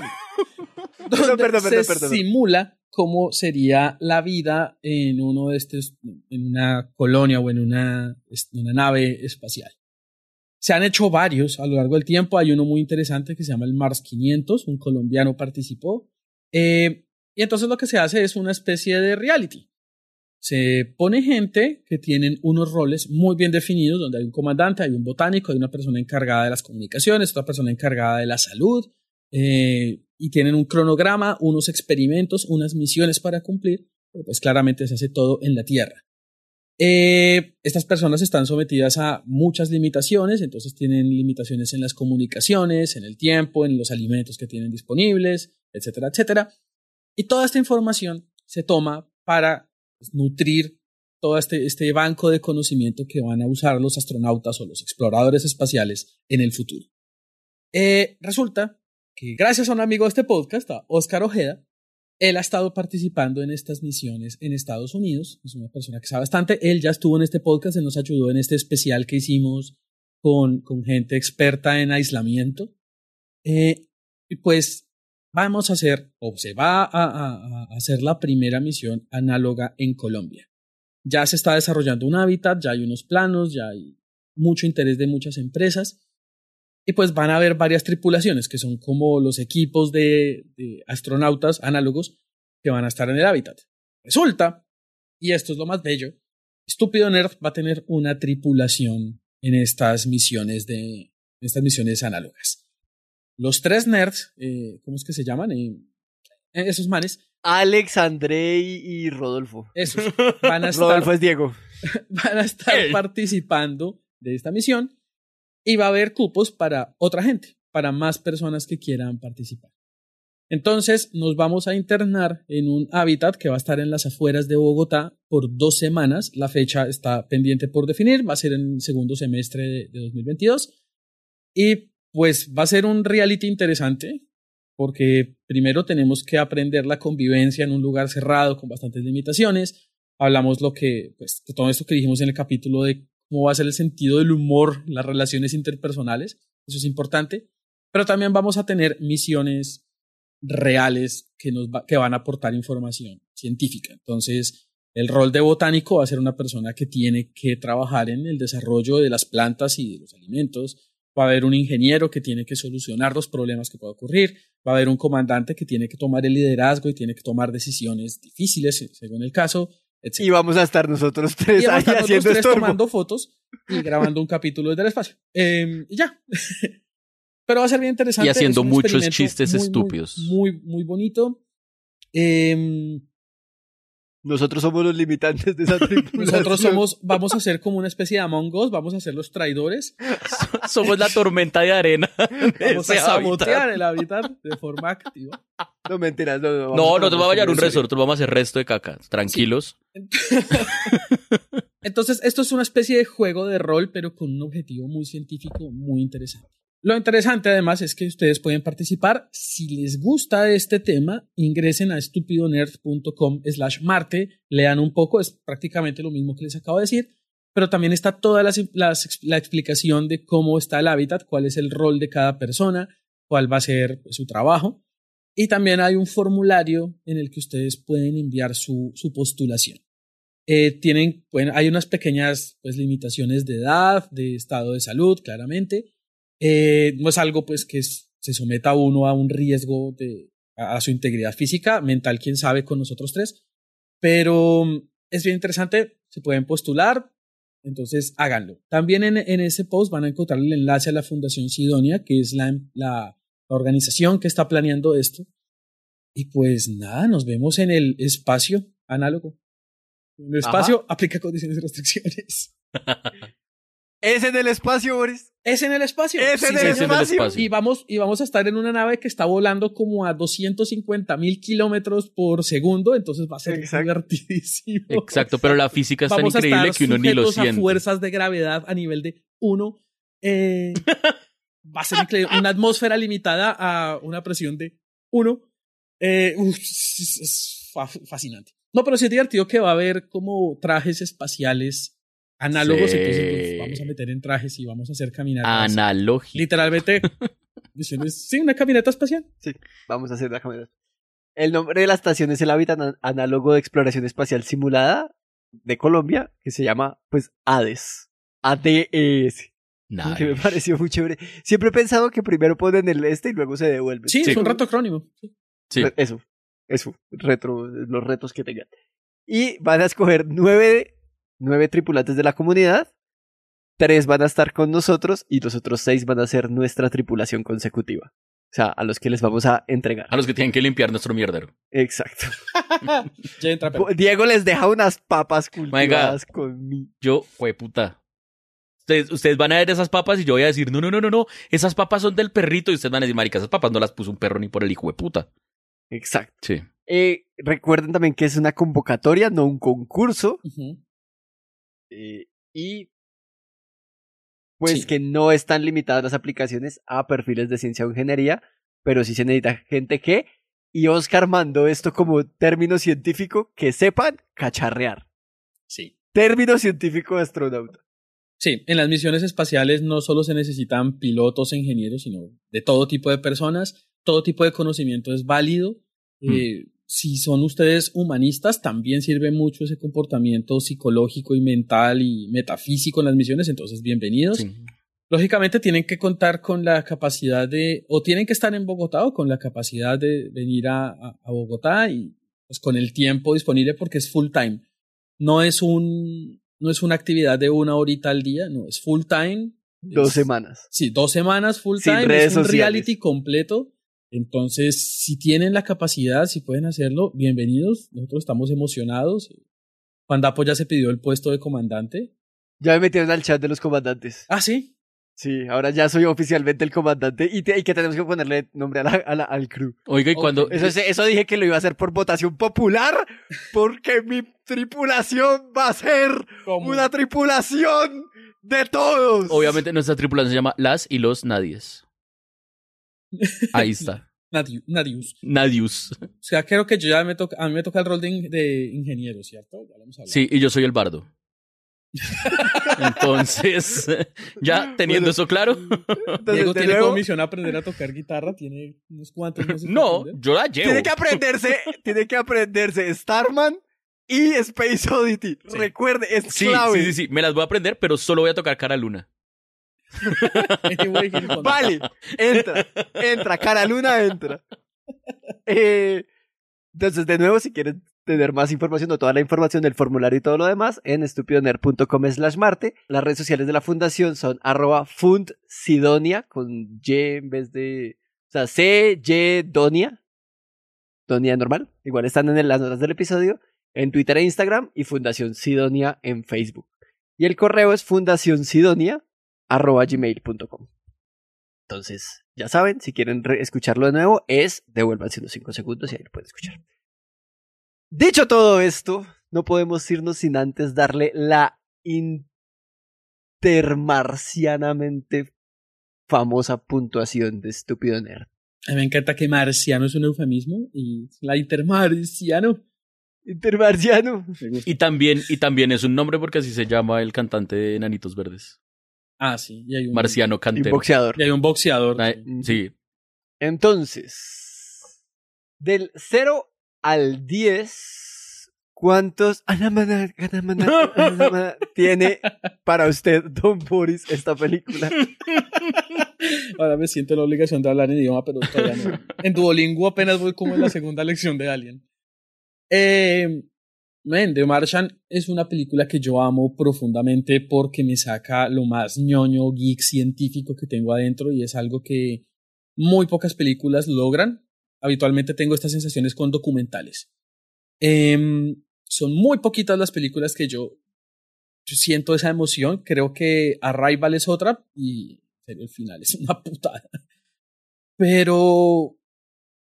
donde perdón, se perdón, perdón. simula cómo sería la vida en uno de estos, en una colonia o en una, en una nave espacial. Se han hecho varios a lo largo del tiempo. Hay uno muy interesante que se llama el Mars 500. Un colombiano participó. Eh, y entonces lo que se hace es una especie de reality. Se pone gente que tienen unos roles muy bien definidos, donde hay un comandante, hay un botánico, hay una persona encargada de las comunicaciones, otra persona encargada de la salud, eh, y tienen un cronograma, unos experimentos, unas misiones para cumplir. Pues claramente se hace todo en la Tierra. Eh, estas personas están sometidas a muchas limitaciones, entonces tienen limitaciones en las comunicaciones, en el tiempo, en los alimentos que tienen disponibles, etcétera, etcétera. Y toda esta información se toma para pues, nutrir todo este, este banco de conocimiento que van a usar los astronautas o los exploradores espaciales en el futuro. Eh, resulta que gracias a un amigo de este podcast, a Oscar Ojeda, él ha estado participando en estas misiones en Estados Unidos. Es una persona que sabe bastante. Él ya estuvo en este podcast, él nos ayudó en este especial que hicimos con, con gente experta en aislamiento. Eh, y pues vamos a hacer, o se va a, hacer la primera misión análoga en Colombia. Ya se está desarrollando un hábitat, ya hay unos planos, ya hay mucho interés de muchas empresas. Y pues van a haber varias tripulaciones que son como los equipos de, de astronautas análogos que van a estar en el hábitat. Resulta, y esto es lo más bello, Estúpido Nerd va a tener una tripulación en estas misiones de estas misiones análogas. Los tres nerds, eh, ¿cómo es que se llaman? Eh, esos manes, Alex, Andrei y Rodolfo. esos van a estar Rodolfo es Diego. van a estar participando de esta misión y va a haber cupos para otra gente, para más personas que quieran participar. Entonces nos vamos a internar en un hábitat que va a estar en las afueras de Bogotá por dos semanas. La fecha está pendiente por definir, va a ser en el segundo semestre de, de 2022. Y pues va a ser un reality interesante porque primero tenemos que aprender la convivencia en un lugar cerrado con bastantes limitaciones. Hablamos lo que, pues, de todo esto que dijimos en el capítulo de cómo va a ser el sentido del humor, las relaciones interpersonales. Eso es importante. Pero también vamos a tener misiones reales que, nos que van a aportar información científica. Entonces, el rol de botánico va a ser una persona que tiene que trabajar en el desarrollo de las plantas y de los alimentos. va a haber un ingeniero que tiene que solucionar los problemas que pueden ocurrir, va a haber un comandante que tiene que tomar el liderazgo y tiene que tomar decisiones difíciles según el caso, etc. Y vamos a estar nosotros tres Y vamos a ahí estar nosotros haciendo tres estorbo. tomando fotos y grabando un capítulo desde el espacio. Eh, y ya. Pero va a ser bien interesante. Y haciendo muchos chistes muy, muy, estúpidos. Muy, muy, bonito. Eh, Nosotros somos los limitantes de esa tripulación. nosotros somos, vamos a ser como una especie de Among Us, vamos a ser los traidores. Somos la tormenta de arena. de Vamos a sabotear hábitat. el hábitat de forma activa. No mentiras, no, no. vamos No, a nosotros vamos a hallar un nosotros vamos a hacer resto de caca. Tranquilos. Entonces, esto es una especie de juego de rol, pero con un objetivo muy científico, muy interesante. Lo interesante además es que ustedes pueden participar. Si les gusta este tema, ingresen a estupidonerd.com slash marte, lean un poco, es prácticamente lo mismo que les acabo de decir, pero también está toda la explicación de cómo está el hábitat, cuál es el rol de cada persona, cuál va a ser pues, su trabajo. Y también hay un formulario en el que ustedes pueden enviar su, postulación. Eh, tienen, hay unas pequeñas pues, limitaciones de edad, de estado de salud, claramente. Eh, no es algo pues que se someta a uno a un riesgo de, a, a su integridad física, mental, quién sabe, con nosotros tres. Pero mm, es bien interesante, se pueden postular, entonces háganlo. También en, en ese post van a encontrar el enlace a la Fundación Sidonia, que es la, la, la organización que está planeando esto. Y pues nada, nos vemos en el espacio análogo. En el Ajá. espacio aplica condiciones y restricciones. Es en el espacio, Boris. Es en el espacio. Es en el espacio. Y vamos, y vamos a estar en una nave que está volando como a 250 mil kilómetros por segundo, entonces va a ser divertidísimo. Exacto, pero la física es tan Vamos a increíble estar que uno ni lo sujetos a siente. fuerzas de gravedad a nivel de uno. Eh, va a ser increíble. Una atmósfera limitada a una presión de uno. Eh, uf, es, es fa- fascinante. No, pero sí es divertido que va a haber como trajes espaciales análogos, Sí. entonces nos vamos a meter en trajes y vamos a hacer caminatas. Analógico. Literalmente. sí, una caminata espacial. Sí, vamos a hacer la cámara. El nombre de la estación es el hábitat an- análogo de exploración espacial simulada de Colombia, que se llama, pues, ADES. ADES. Nice. Que me pareció muy chévere. Siempre he pensado que primero ponen el este y luego se devuelven. Sí, es un reto acrónimo. Sí. Eso, eso, retro, los retos que tengan. Y van a escoger nueve, nueve tripulantes de la comunidad, tres van a estar con nosotros y los otros seis van a ser nuestra tripulación consecutiva. O sea, a los que les vamos a entregar. A los que tienen que limpiar nuestro mierdero. Exacto. Ya entra, pero- Diego les deja unas papas cultivadas con. Yo, fue puta. Ustedes, ustedes van a ver esas papas y yo voy a decir, no, no, no, no, no, esas papas son del perrito y ustedes van a decir, marica, esas papas no las puso un perro ni por el hijo de puta. Exacto. Sí. Eh, recuerden también que es una convocatoria, no un concurso. Eh, y pues Sí. que no están limitadas las aplicaciones a perfiles de ciencia o ingeniería, pero sí se necesita gente que, y Oscar mandó esto como término científico, que sepan cacharrear. Sí. Término científico de astronauta. Sí, en las misiones espaciales no solo se necesitan pilotos e ingenieros, sino de todo tipo de personas, todo tipo de conocimiento es válido. Eh, si son ustedes humanistas, también sirve mucho ese comportamiento psicológico y mental y metafísico en las misiones, entonces bienvenidos. Sí. Lógicamente tienen que contar con la capacidad de, o tienen que estar en Bogotá o con la capacidad de venir a, a- a Bogotá y pues con el tiempo disponible porque es full time. No es un, no es una actividad de una horita al día, no, es full time. Dos Es- semanas. Sí, dos semanas full Sin time, es un sociales. reality completo. Entonces, si tienen la capacidad, si pueden hacerlo, bienvenidos. Nosotros estamos emocionados. Juan Dapo ya se pidió el puesto de comandante. Ya me metieron al chat de los comandantes. Ah, sí. Sí, ahora ya soy oficialmente el comandante y, te- y que tenemos que ponerle nombre a la- a la- al crew. Oiga, y cuando... Eso, eso dije que lo iba a hacer por votación popular, porque mi tripulación va a ser una tripulación de todos. Obviamente nuestra tripulación se llama Las y los Nadies. Ahí está. Nadiu- Nadius. Nadius. O sea, creo que yo ya me toca, a mí me toca el rol de, in- de ingeniero, ¿cierto? Ya lo hemos hablado. Sí, y yo soy el bardo. Entonces, ya teniendo eso claro. Diego tiene nuevo- como misión aprender a tocar guitarra, tiene unos cuantos No, aprender. yo la llevo. Tiene que aprenderse, tiene que aprenderse Starman y Space Oddity. Recuerde, es Sí, clave. sí, sí, sí, me las voy a aprender, pero solo voy a tocar cara luna. vale, entra, entra, cara luna entra. Eh, entonces, de nuevo, si quieren tener más información o toda la información del formulario y todo lo demás, en estupidoner.com slash marte. Las redes sociales de la fundación son arroba fundsidonia, con Y en vez de... O sea, C, Y, Donia. Donia normal. Igual están en las notas del episodio. En Twitter e Instagram y Fundación Sidonia en Facebook. Y el correo es fundacionsidonia.gmail.com. Entonces, ya saben, si quieren escucharlo de nuevo, es devuélvanse unos 5 segundos y ahí lo pueden escuchar. Dicho todo esto, no podemos irnos sin antes darle la intermarcianamente famosa puntuación de estúpido nerd. A mí me encanta que marciano es un eufemismo y la intermarciano. Intermarciano. Y también, y también es un nombre porque así se llama el cantante de Nanitos Verdes. Ah, sí. Y hay un, Marciano Cantero. Y boxeador. Y hay un boxeador. sí. Entonces, del 0 al 10, ¿cuántos tiene para usted, Don Boris, esta película? Ahora me siento la obligación de hablar en idioma, pero todavía no. En Duolingo apenas voy como en la segunda lección de Alien. Eh, The Martian es una película que yo amo profundamente porque me saca lo más ñoño, geek, científico que tengo adentro y es algo que muy pocas películas logran. Habitualmente tengo estas sensaciones con documentales. Em, son muy poquitas las películas que yo, yo siento esa emoción. Creo que Arrival es otra y el final es una putada. Pero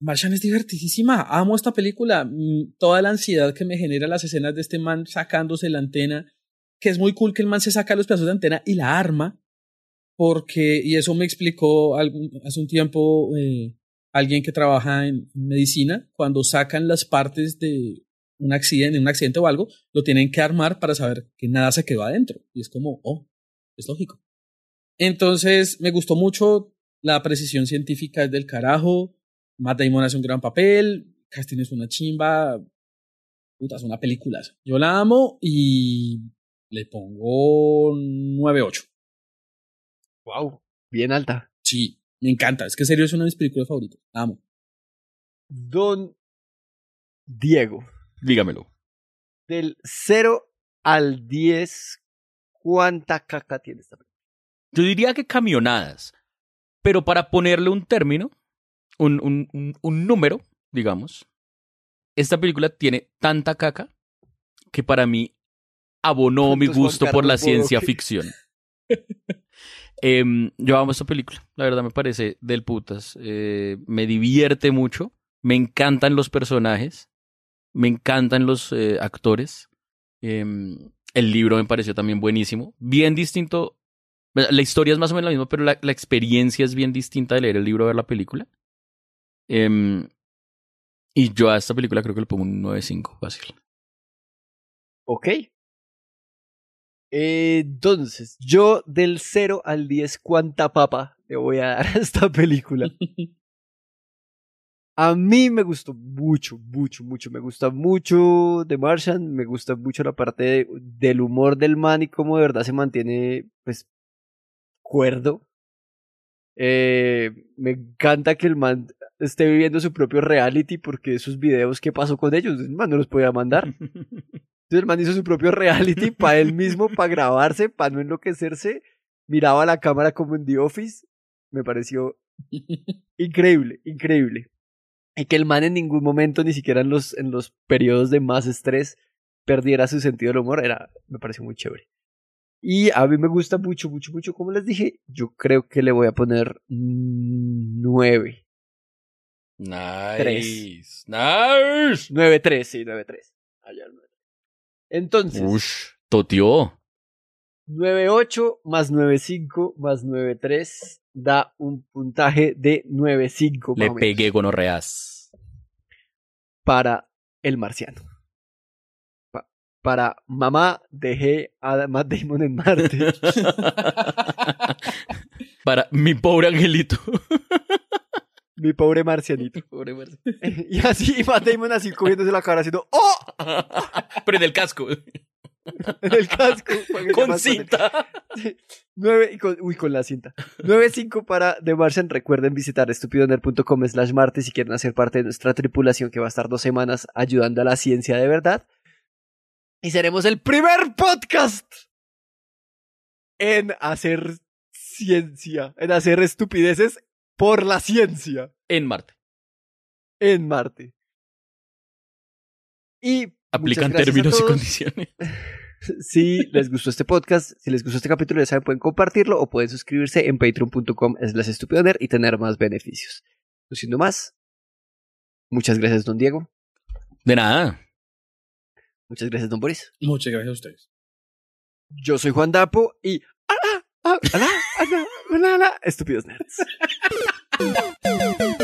Martian es divertidísima. Amo esta película. Mm, toda la ansiedad que me genera las escenas de este man sacándose la antena. Que es muy cool que el man se saca los pedazos de antena y la arma. Porque, y eso me explicó hace un tiempo eh, alguien que trabaja en medicina. Cuando sacan las partes de un accidente, un accidente o algo, lo tienen que armar para saber que nada se quedó adentro. Y es como, oh, es lógico. Entonces, me gustó mucho. La precisión científica del carajo. Matt Damon hace un gran papel. Casting es una chimba. Puta, es una película. Yo la amo y le pongo 9-8. Wow, bien alta. Sí, me encanta. Es que en serio es una de mis películas favoritas. La amo. Don Diego. Dígamelo. Del 0 al 10, ¿cuánta caca tiene esta película? Yo diría que camionadas. Pero para ponerle un término, un, un, un, número, digamos, esta película tiene tanta caca que para mí abonó mi gusto por la ciencia ficción. Em, yo amo esta película, la verdad me parece del putas. Eh, me divierte mucho, me encantan los personajes, me encantan los eh, actores. Em, el libro me pareció también buenísimo, bien distinto. La historia es más o menos la misma, pero la, la experiencia es bien distinta de leer el libro a ver la película. Em, y yo a esta película creo que le pongo un 9.5, fácil. Ok. entonces, yo del 0 al 10, ¿cuánta papa le voy a dar a esta película? A mí me gustó mucho, mucho, mucho. Me gusta mucho The Martian. Me gusta mucho la parte del humor del man y cómo de verdad se mantiene, pues, cuerdo. Eh, me encanta que el man esté viviendo su propio reality porque esos videos que pasó con ellos, el man no los podía mandar. Entonces el man hizo su propio reality para él mismo, para grabarse, para no enloquecerse. Miraba la cámara como en The Office. Me pareció increíble, increíble. Y que el man en ningún momento, ni siquiera en los, en los periodos de más estrés, perdiera su sentido del humor. Era, me pareció muy chévere. Y a mí me gusta mucho, mucho, mucho. Como les dije, yo creo que le voy a poner nueve. Nice. Nice. 9-3, sí, 9-3. Allá el 9. Entonces. Ush, totió. 9-8 más 9-5 más 9-3 da un puntaje de 9-5. Le pegué gonorreas. Para el marciano. Pa para mamá dejé a Matt Damon en Marte. para mi pobre angelito. Mi pobre marcianito. Pobre marcianito. Y así, Matt Damon así cogiéndose la cara haciendo ¡Oh! Pero en el casco. en el casco. Con cinta. 9 y con, uy, con la cinta. 9.5 para The Martian. Recuerden visitar estupidoner.com slash martes si quieren hacer parte de nuestra tripulación que va a estar dos semanas ayudando a la ciencia de verdad. Y seremos el primer podcast en hacer ciencia, en hacer estupideces por la ciencia. En Marte. En Marte. Y aplican términos y condiciones. si les gustó este podcast, si les gustó este capítulo, ya saben, pueden compartirlo o pueden suscribirse en patreon.com slash estupidoner y tener más beneficios. No siendo más, muchas gracias, don Diego. De nada. Muchas gracias, don Boris. Muchas gracias a ustedes. Yo soy Juan Dapo y... ¡Ah, ah, ah, Banana. Estúpidos nerds.